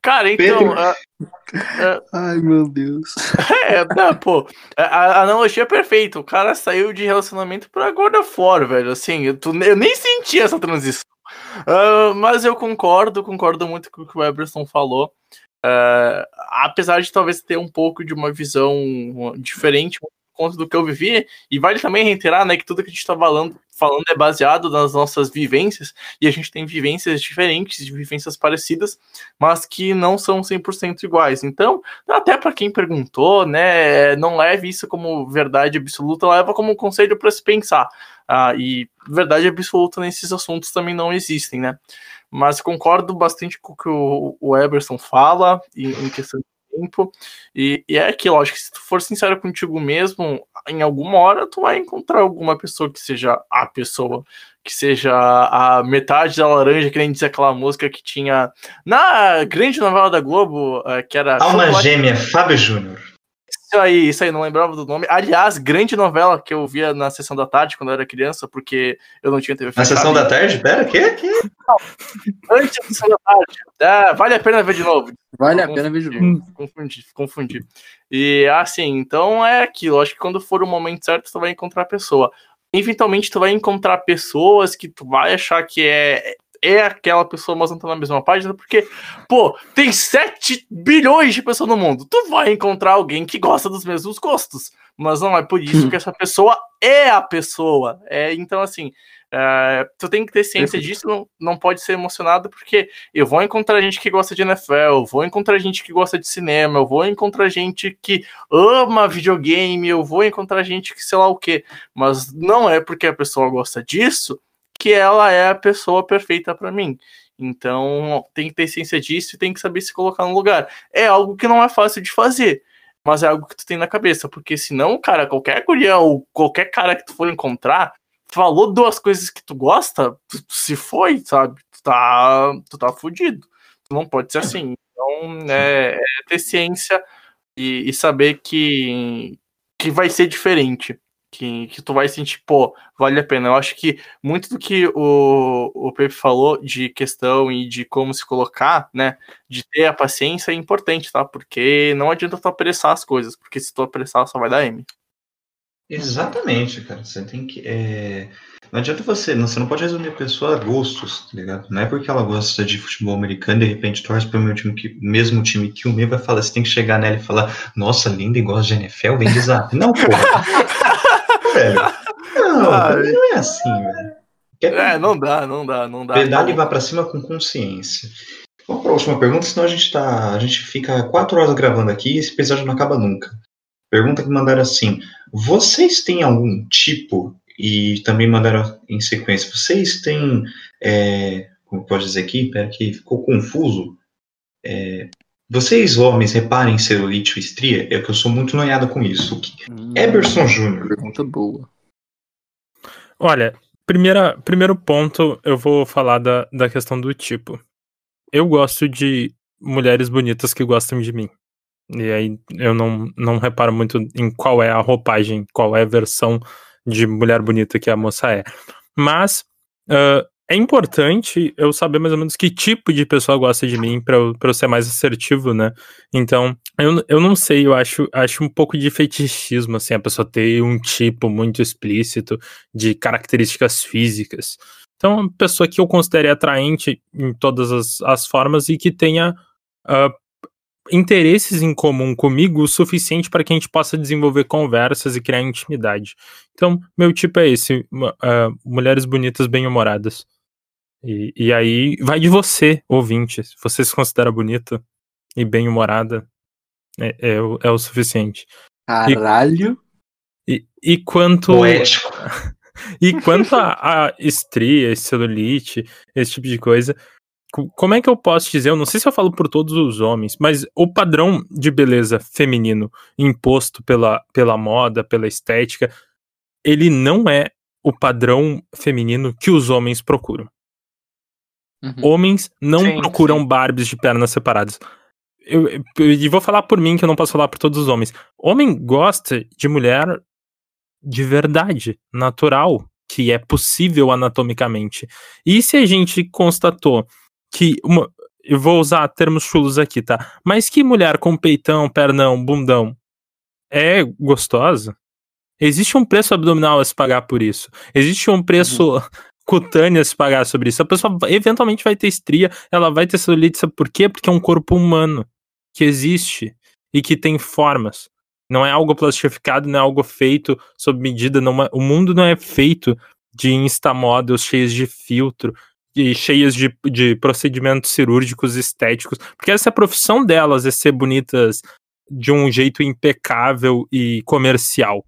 Cara, então. Pedro... Uh, uh, Ai, meu Deus. É, não, pô. A, a, analogia é perfeita. O cara saiu de relacionamento pra God of War, velho. Assim, eu, tu, eu nem senti essa transição. Uh, mas eu concordo, concordo muito com o que o Eberson falou. Uh, apesar de talvez ter um pouco de uma visão diferente conta do que eu vivi, e vale também reiterar, né, que tudo que a gente está falando, falando é baseado nas nossas vivências, e a gente tem vivências diferentes, vivências parecidas, mas que não são 100% iguais. Então, até para quem perguntou, né, não leve isso como verdade absoluta, leva como um conselho para se pensar. Ah, e verdade absoluta nesses assuntos também não existem, né? Mas concordo bastante com o que o, Eberson fala em questão de tempo. E, e, é aquilo, acho que se tu for sincero contigo mesmo, em alguma hora tu vai encontrar alguma pessoa que seja a pessoa, que seja a metade da laranja, que nem diz aquela música que tinha na grande novela da Globo, eh, que era. Alma Chocolate... Gêmea, Fábio Júnior. Isso aí, isso aí, não lembrava do nome. Aliás, grande novela que eu via na sessão da tarde quando eu era criança, porque eu não tinha TV Na sessão da tarde? Pera, quê? quê? Não, antes da sessão da tarde. É, vale a pena ver de novo. Vale a pena ver de novo. Confundi, confundi. E assim, então é aquilo. Acho que quando for o momento certo, tu vai encontrar a pessoa. Eventualmente, tu vai encontrar pessoas que tu vai achar que é é aquela pessoa, mas não tá na mesma página, porque, pô, tem 7 bilhões de pessoas no mundo. Tu vai encontrar alguém que gosta dos mesmos gostos, mas não é por isso que essa pessoa é a pessoa. É, então, assim, é, tu tem que ter ciência disso, não, não pode ser emocionado, porque eu vou encontrar gente que gosta de NFL, eu vou encontrar gente que gosta de cinema, eu vou encontrar gente que ama videogame, eu vou encontrar gente que sei lá o que, mas não é porque a pessoa gosta disso que ela é a pessoa perfeita para mim. Então, tem que ter ciência disso e tem que saber se colocar no lugar. É algo que não é fácil de fazer, mas é algo que tu tem na cabeça, porque senão, cara, qualquer guria ou qualquer cara que tu for encontrar, falou duas coisas que tu gosta, tu, se foi, sabe? Tu tá, tu tá fudido. Tu não pode ser assim. Então, é, é ter ciência e, e saber que, que vai ser diferente que, que tu vai sentir, pô, vale a pena. Eu acho que muito do que o, o Pepe falou de questão e de como se colocar, né, de ter a paciência é importante, tá? Porque não adianta tu apressar as coisas, porque se tu apressar só vai dar M. Exatamente, cara. Você tem que. É... Não adianta você. Não, você não pode resumir a pessoa a gostos, tá ligado? Não é porque ela gosta de futebol americano e de repente torce para o meu time que, mesmo time que o meu vai falar. Você tem que chegar nela e falar: Nossa, linda e gosta de NFL, vem zap. Não, porra. velho. Não, ah, não é assim, velho. É, não dá, não dá, não dá. Pedale e vá pra cima com consciência. Vamos para a última pergunta, senão a gente tá. A gente fica quatro horas gravando aqui e esse episódio não acaba nunca. Pergunta que mandaram assim: Vocês têm algum tipo, e também mandaram em sequência, vocês têm. É, como pode dizer aqui? Pera que ficou confuso. É, vocês, homens, reparem celulite ou estria? É que eu sou muito noiado com isso. Hum, Eberson Júnior. Pergunta boa. Olha, primeira, primeiro ponto, eu vou falar da, da questão do tipo. Eu gosto de mulheres bonitas que gostam de mim. E aí eu não, não reparo muito em qual é a roupagem, qual é a versão de mulher bonita que a moça é. Mas uh, é importante eu saber mais ou menos que tipo de pessoa gosta de mim para eu, eu ser mais assertivo, né? Então, eu, eu não sei, eu acho, acho um pouco de fetichismo, assim, a pessoa ter um tipo muito explícito de características físicas. Então, uma pessoa que eu considere atraente em todas as, as formas e que tenha uh, interesses em comum comigo o suficiente para que a gente possa desenvolver conversas e criar intimidade. Então, meu tipo é esse: uh, mulheres bonitas, bem-humoradas. E, e aí vai de você, ouvinte. Se você se considera bonita e bem-humorada, é, é, é, o suficiente. Caralho! E, e quanto. Poético. E quanto a, a estria, celulite, esse tipo de coisa, co- como é que eu posso dizer? Eu não sei se eu falo por todos os homens, mas o padrão de beleza feminino imposto pela, pela moda, pela estética, ele não é o padrão feminino que os homens procuram. Uhum. Homens não Sim, procuram sim. Barbies de pernas separadas. Eu, eu- e vou falar por mim, que eu não posso falar por todos os homens. Homem gosta de mulher de verdade, natural, que é possível anatomicamente. E se a gente constatou que uma. Eu vou usar termos chulos aqui, tá? Mas que mulher com peitão, pernão, bundão é gostosa? Existe um preço abdominal a se pagar por isso. Existe um preço cutâneo a se pagar sobre isso. A pessoa eventualmente vai ter estria, ela vai ter celulite, sabe por quê? Porque é um corpo humano que existe e que tem formas. Não é algo plastificado, não é algo feito sob medida. Não é- o mundo não é feito de instamodels cheios de filtro e cheias de, de procedimentos cirúrgicos estéticos. Porque essa é a profissão delas, é ser bonitas de um jeito impecável e comercial.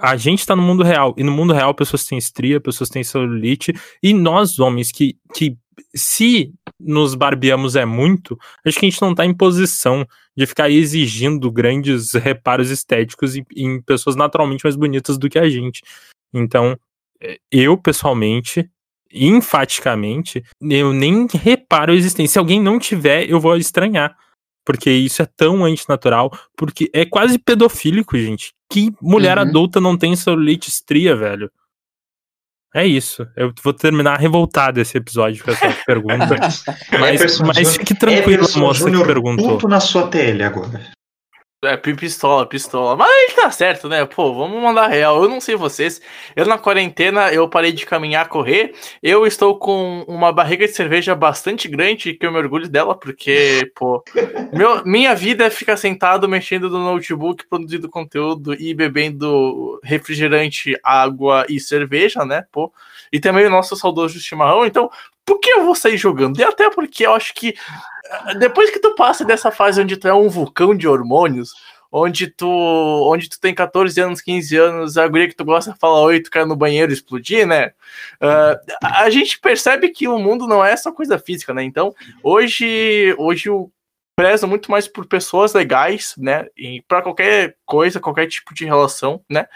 A gente tá no mundo real, e no mundo real pessoas têm estria, pessoas têm celulite, e nós, homens, que, que se nos barbeamos é muito, acho que a gente não tá em posição de ficar exigindo grandes reparos estéticos em, em pessoas naturalmente mais bonitas do que a gente. Então, eh, eu, pessoalmente, enfaticamente, eu nem reparo a existência. Se alguém não tiver, eu vou estranhar. Porque isso é tão antinatural, porque é quase pedofílico, gente. Que mulher Uhum. adulta não tem celulite estria, velho? É isso. Eu vou terminar revoltado esse episódio com essa pergunta. Mas, mas Júnior- fique tranquilo, Everson moça que perguntou. puto na sua TL agora. É, pi- pistola, pistola. Mas ele tá certo, né? Pô, vamos mandar real. Eu não sei vocês. Eu na quarentena, eu parei de caminhar, correr. Eu estou com uma barriga de cerveja bastante grande, que eu me orgulho dela, porque, pô, meu, minha vida é ficar sentado mexendo no notebook, produzindo conteúdo e bebendo refrigerante, água e cerveja, né? Pô. E também o nosso saudoso chimarrão. Então, por que eu vou sair jogando? E até porque eu acho que ah, depois que tu passa dessa fase onde tu é um vulcão de hormônios, onde tu, onde tu tem 14 anos, 15 anos, a guria que tu gosta fala oi, tu cai no banheiro explodir, né? A a gente percebe que o mundo não é só coisa física, né? Então, hoje, hoje eu prezo muito mais por pessoas legais, né? E para qualquer coisa, qualquer tipo de relação, né?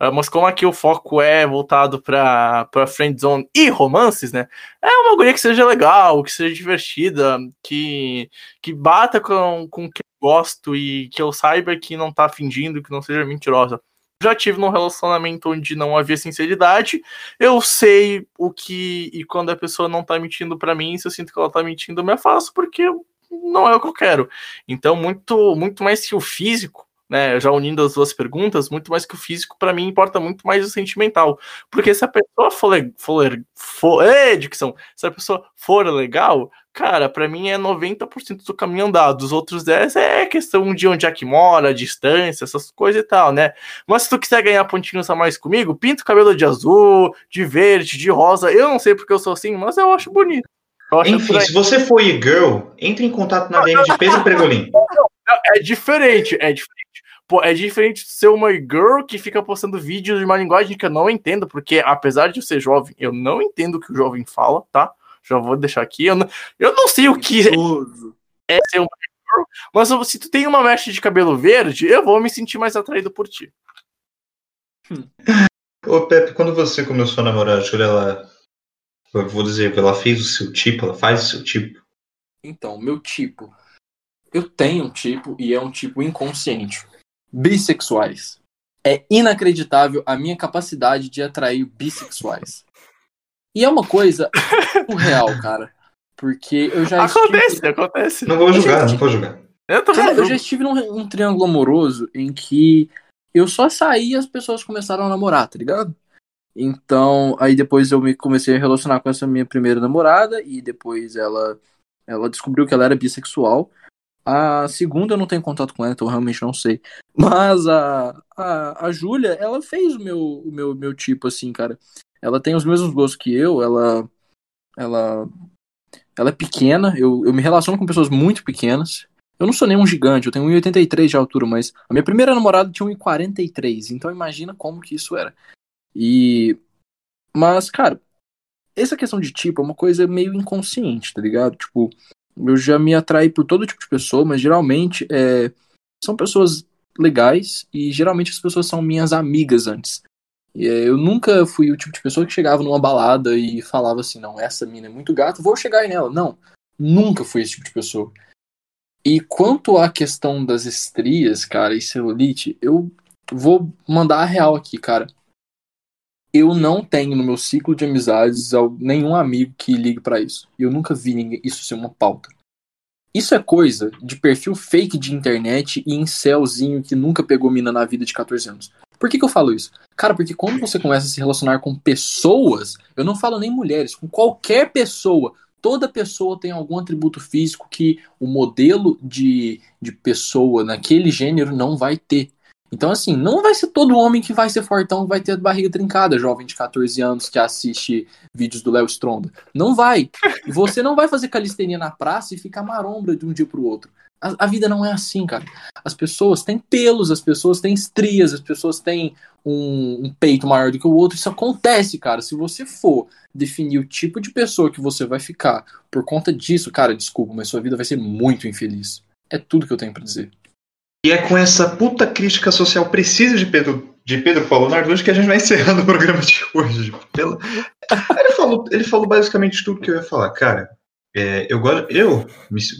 Ah, mas como aqui o foco é voltado para para friendzone e romances, né? É uma guria que seja legal, que seja divertida, que, que bata com, com o que eu gosto e que eu saiba que não tá fingindo, que não seja mentirosa. Já tive num relacionamento onde não havia sinceridade, eu sei o que. E quando a pessoa não tá mentindo para mim, se eu sinto que ela tá mentindo, eu me afasto, porque não é o que eu quero. Então, muito, muito mais que o físico, né? Já unindo as duas perguntas, muito mais que o físico, para mim, importa muito mais o sentimental. Porque se a pessoa for, for, for é, dicção, se a pessoa for legal, cara, para mim é 90% do caminho andado. Os outros 10 é questão de onde é que mora, distância, essas coisas e tal, né? Mas se tu quiser ganhar pontinhos a mais comigo, pinta o cabelo de azul, de verde, de rosa. Eu não sei porque eu sou assim, mas eu acho bonito. Eu acho por Enfim, se você for e-girl, entre em contato na DM de Pedro Pregolin. É diferente, é diferente. Pô, é diferente de ser uma girl que fica postando vídeos de uma linguagem que eu não entendo, porque apesar de eu ser jovem, eu não entendo o que o jovem fala, tá? Já vou deixar aqui. Eu não, eu não sei o que Gostoso. é ser uma girl, mas se tu tem uma mecha de cabelo verde, eu vou me sentir mais atraído por ti. Ô, Pepe, quando você começou a namorar a Júlia, ela. Eu vou dizer, ela fez o seu tipo, ela faz o seu tipo. Então, meu tipo. Eu tenho um tipo e é um tipo inconsciente. Bissexuais. É inacreditável a minha capacidade de atrair bissexuais. E é uma coisa surreal, cara. Porque eu já Acontece, estive... acontece. Não vou julgar, não vou julgar. Eu Cara, eu já estive num um triângulo amoroso em que eu só saí e as pessoas começaram a namorar, tá ligado? Então, aí depois eu me comecei a relacionar com essa minha primeira namorada e depois ela ela descobriu que ela era bissexual. A segunda eu não tenho contato com ela, então eu realmente não sei. Mas a, a, a Júlia, ela fez o meu, o meu, meu tipo, assim, cara. Ela tem os mesmos gostos que eu, ela. Ela. Ela é pequena, eu, eu me relaciono com pessoas muito pequenas. Eu não sou nenhum gigante, eu tenho 1,83 de altura, mas a minha primeira namorada tinha 1,43, então imagina como que isso era. E. Mas, cara, essa questão de tipo é uma coisa meio inconsciente, tá ligado? Tipo, eu já me atraí por todo tipo de pessoa, mas geralmente é, são pessoas legais e geralmente as pessoas são minhas amigas antes. É, eu nunca fui o tipo de pessoa que chegava numa balada e falava assim, não, essa mina é muito gata, vou chegar aí nela. Não, nunca fui esse tipo de pessoa. E quanto à questão das estrias, cara, e celulite, eu vou mandar a real aqui, cara eu não tenho no meu ciclo de amizades nenhum amigo que ligue para isso. Eu nunca vi ninguém, isso ser uma pauta. Isso é coisa de perfil fake de internet e incelzinho que nunca pegou mina na vida de 14 anos. Por que, que eu falo isso? Cara, porque quando você começa a se relacionar com pessoas, eu não falo nem mulheres, com qualquer pessoa, toda pessoa tem algum atributo físico que o modelo de, de pessoa naquele gênero não vai ter. Então, assim, não vai ser todo homem que vai ser fortão, que vai ter barriga trincada, jovem de 14 anos que assiste vídeos do Léo Stronda. Não vai. Você não vai fazer calistenia na praça e ficar marombra de um dia pro outro. A, a, vida não é assim, cara. As pessoas têm pelos, as pessoas têm estrias, as pessoas têm um, um peito maior do que o outro. Isso acontece, cara. Se você for definir o tipo de pessoa que você vai ficar por conta disso, cara, desculpa, mas sua vida vai ser muito infeliz. É tudo que eu tenho para dizer. E é com essa puta crítica social precisa de Pedro, de Pedro Paulo Narducci que a gente vai encerrando o programa de hoje. Pela... Ele, falou, ele falou basicamente tudo que eu ia falar. Cara, é, eu, gosto, eu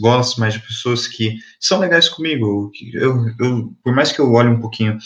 gosto mais de pessoas que são legais comigo. Eu, eu, por mais que eu olhe um pouquinho,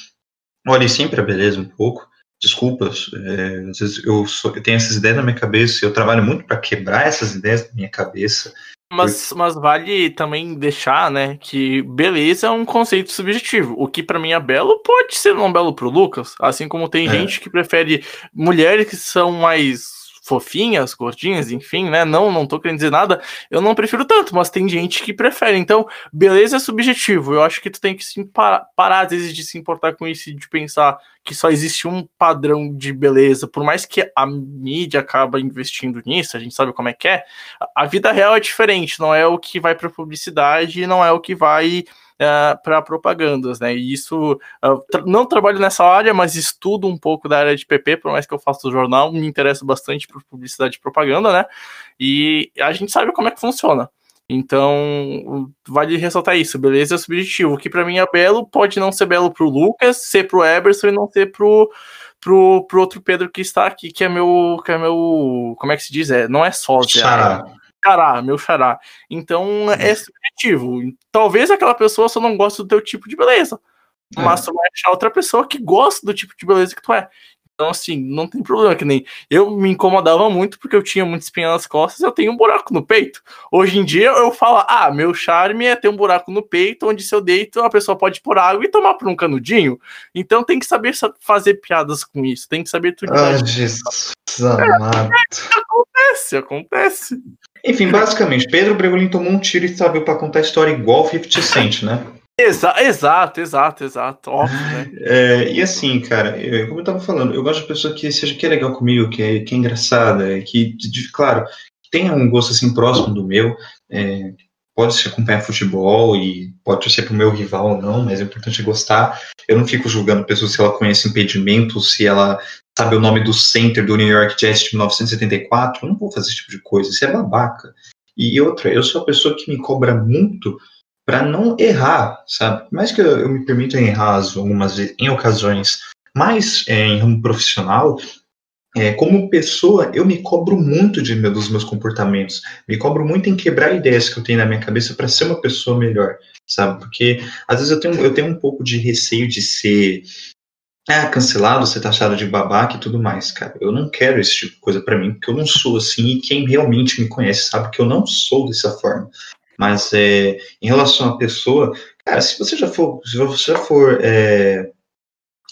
olhe sempre a beleza um pouco. Desculpas, é, às vezes eu, sou, eu tenho essas ideias na minha cabeça, eu trabalho muito para quebrar essas ideias na minha cabeça. Mas, mas vale também deixar, né, que beleza é um conceito subjetivo. O que para mim é belo pode ser não belo pro Lucas, assim como tem é. gente que prefere mulheres que são mais fofinhas, gordinhas, enfim, né? Não, não tô querendo dizer nada. Eu não prefiro tanto, mas tem gente que prefere. Então, beleza é subjetivo. Eu acho que tu tem que se parar, parar às vezes de se importar com isso e de pensar que só existe um padrão de beleza. Por mais que a mídia acaba investindo nisso, a gente sabe como é que é. A vida real é diferente, não é o que vai para publicidade, não é o que vai uh, é, para propagandas, né? E isso, uh, tra não trabalho nessa área, mas estudo um pouco da área de PP, por mais que eu faça o jornal, me interesso bastante por publicidade e propaganda, né? E a gente sabe como é que funciona. Então, vale ressaltar isso, beleza é subjetivo. O que para mim é belo pode não ser belo pro Lucas, ser pro Eberson e não ser pro, pro, pro outro Pedro que está aqui, que é meu. Que é meu. Como é que se diz? É, não é sósia. É, xará, meu xará. Então é uhum. subjetivo. Talvez aquela pessoa só não goste do teu tipo de beleza. É. Mas tu vai achar outra pessoa que gosta do tipo de beleza que tu é. Então, assim, não tem problema, que nem eu me incomodava muito porque eu tinha muita espinha nas costas eu tenho um buraco no peito. Hoje em dia eu falo, ah, meu charme é ter um buraco no peito, onde se eu deito, a pessoa pode pôr água e tomar por um canudinho. Então tem que saber fazer piadas com isso, tem que saber tudo. Ah, Jesus amado. É, acontece, acontece. Enfim, basicamente, Pedro Bregolin tomou um tiro e saiu para contar a história igual 50 Cent, né? Exa exato, exato, exato. Óbvio, né? É, e assim, cara, eu, como eu tava falando, eu gosto de pessoa que seja que é legal comigo, que é, que é engraçada, que, de, claro, tenha um gosto assim próximo do meu. É, pode se acompanhar futebol e pode ser pro meu rival ou não, mas é importante gostar. Eu não fico julgando pessoas se ela conhece impedimentos, se ela sabe o nome do center do New York Jets de 1974. Eu não vou fazer esse tipo de coisa, isso é babaca. E outra, eu sou a pessoa que me cobra muito para não errar, sabe? Mais que eu, eu me permita errar algumas em ocasiões, mas é, em ramo profissional, é, como pessoa, eu me cobro muito de, dos meus comportamentos. Me cobro muito em quebrar ideias que eu tenho na minha cabeça para ser uma pessoa melhor, sabe? Porque às vezes eu tenho, eu tenho um pouco de receio de ser ah, cancelado, ser taxado de babaca e tudo mais, cara. Eu não quero esse tipo de coisa para mim, porque eu não sou assim e quem realmente me conhece sabe que eu não sou dessa forma. Mas é, em relação à pessoa, cara, se você já for, se você já for é,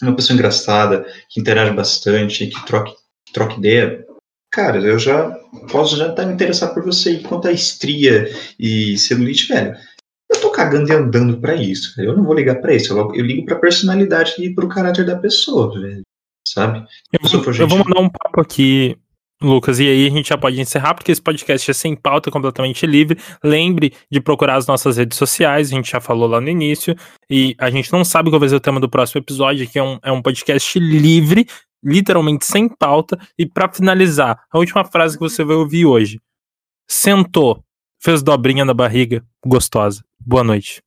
uma pessoa engraçada, que interage bastante, que troque, que troque ideia, cara, eu já posso já estar me interessado por você. E quanto à estria e celulite, velho, cagando e andando para isso. Eu não vou ligar para isso. Eu, eu ligo pra personalidade e pro caráter da pessoa. Sabe? Eu, eu vou mandar um papo aqui Lucas, e aí a gente já pode encerrar, porque esse podcast é sem pauta, completamente livre. Lembre de procurar as nossas redes sociais, a gente já falou lá no início, e a gente não sabe qual vai ser o tema do próximo episódio, que é um, é um podcast livre, literalmente sem pauta. E para finalizar, a última frase que você vai ouvir hoje: sentou, fez dobrinha na barriga, gostosa. Boa noite.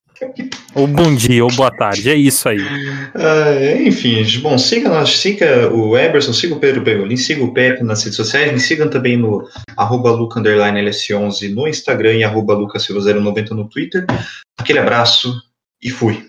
Ou bom dia, ou boa tarde, é isso aí. Uh, enfim, bom, siga nós, siga o Eberson, siga o Pedro Begolin, siga o Pepe nas redes sociais, me sigam também no arroba LucaLS11 no Instagram e arroba LucaSilva090 no Twitter. Aquele abraço e fui.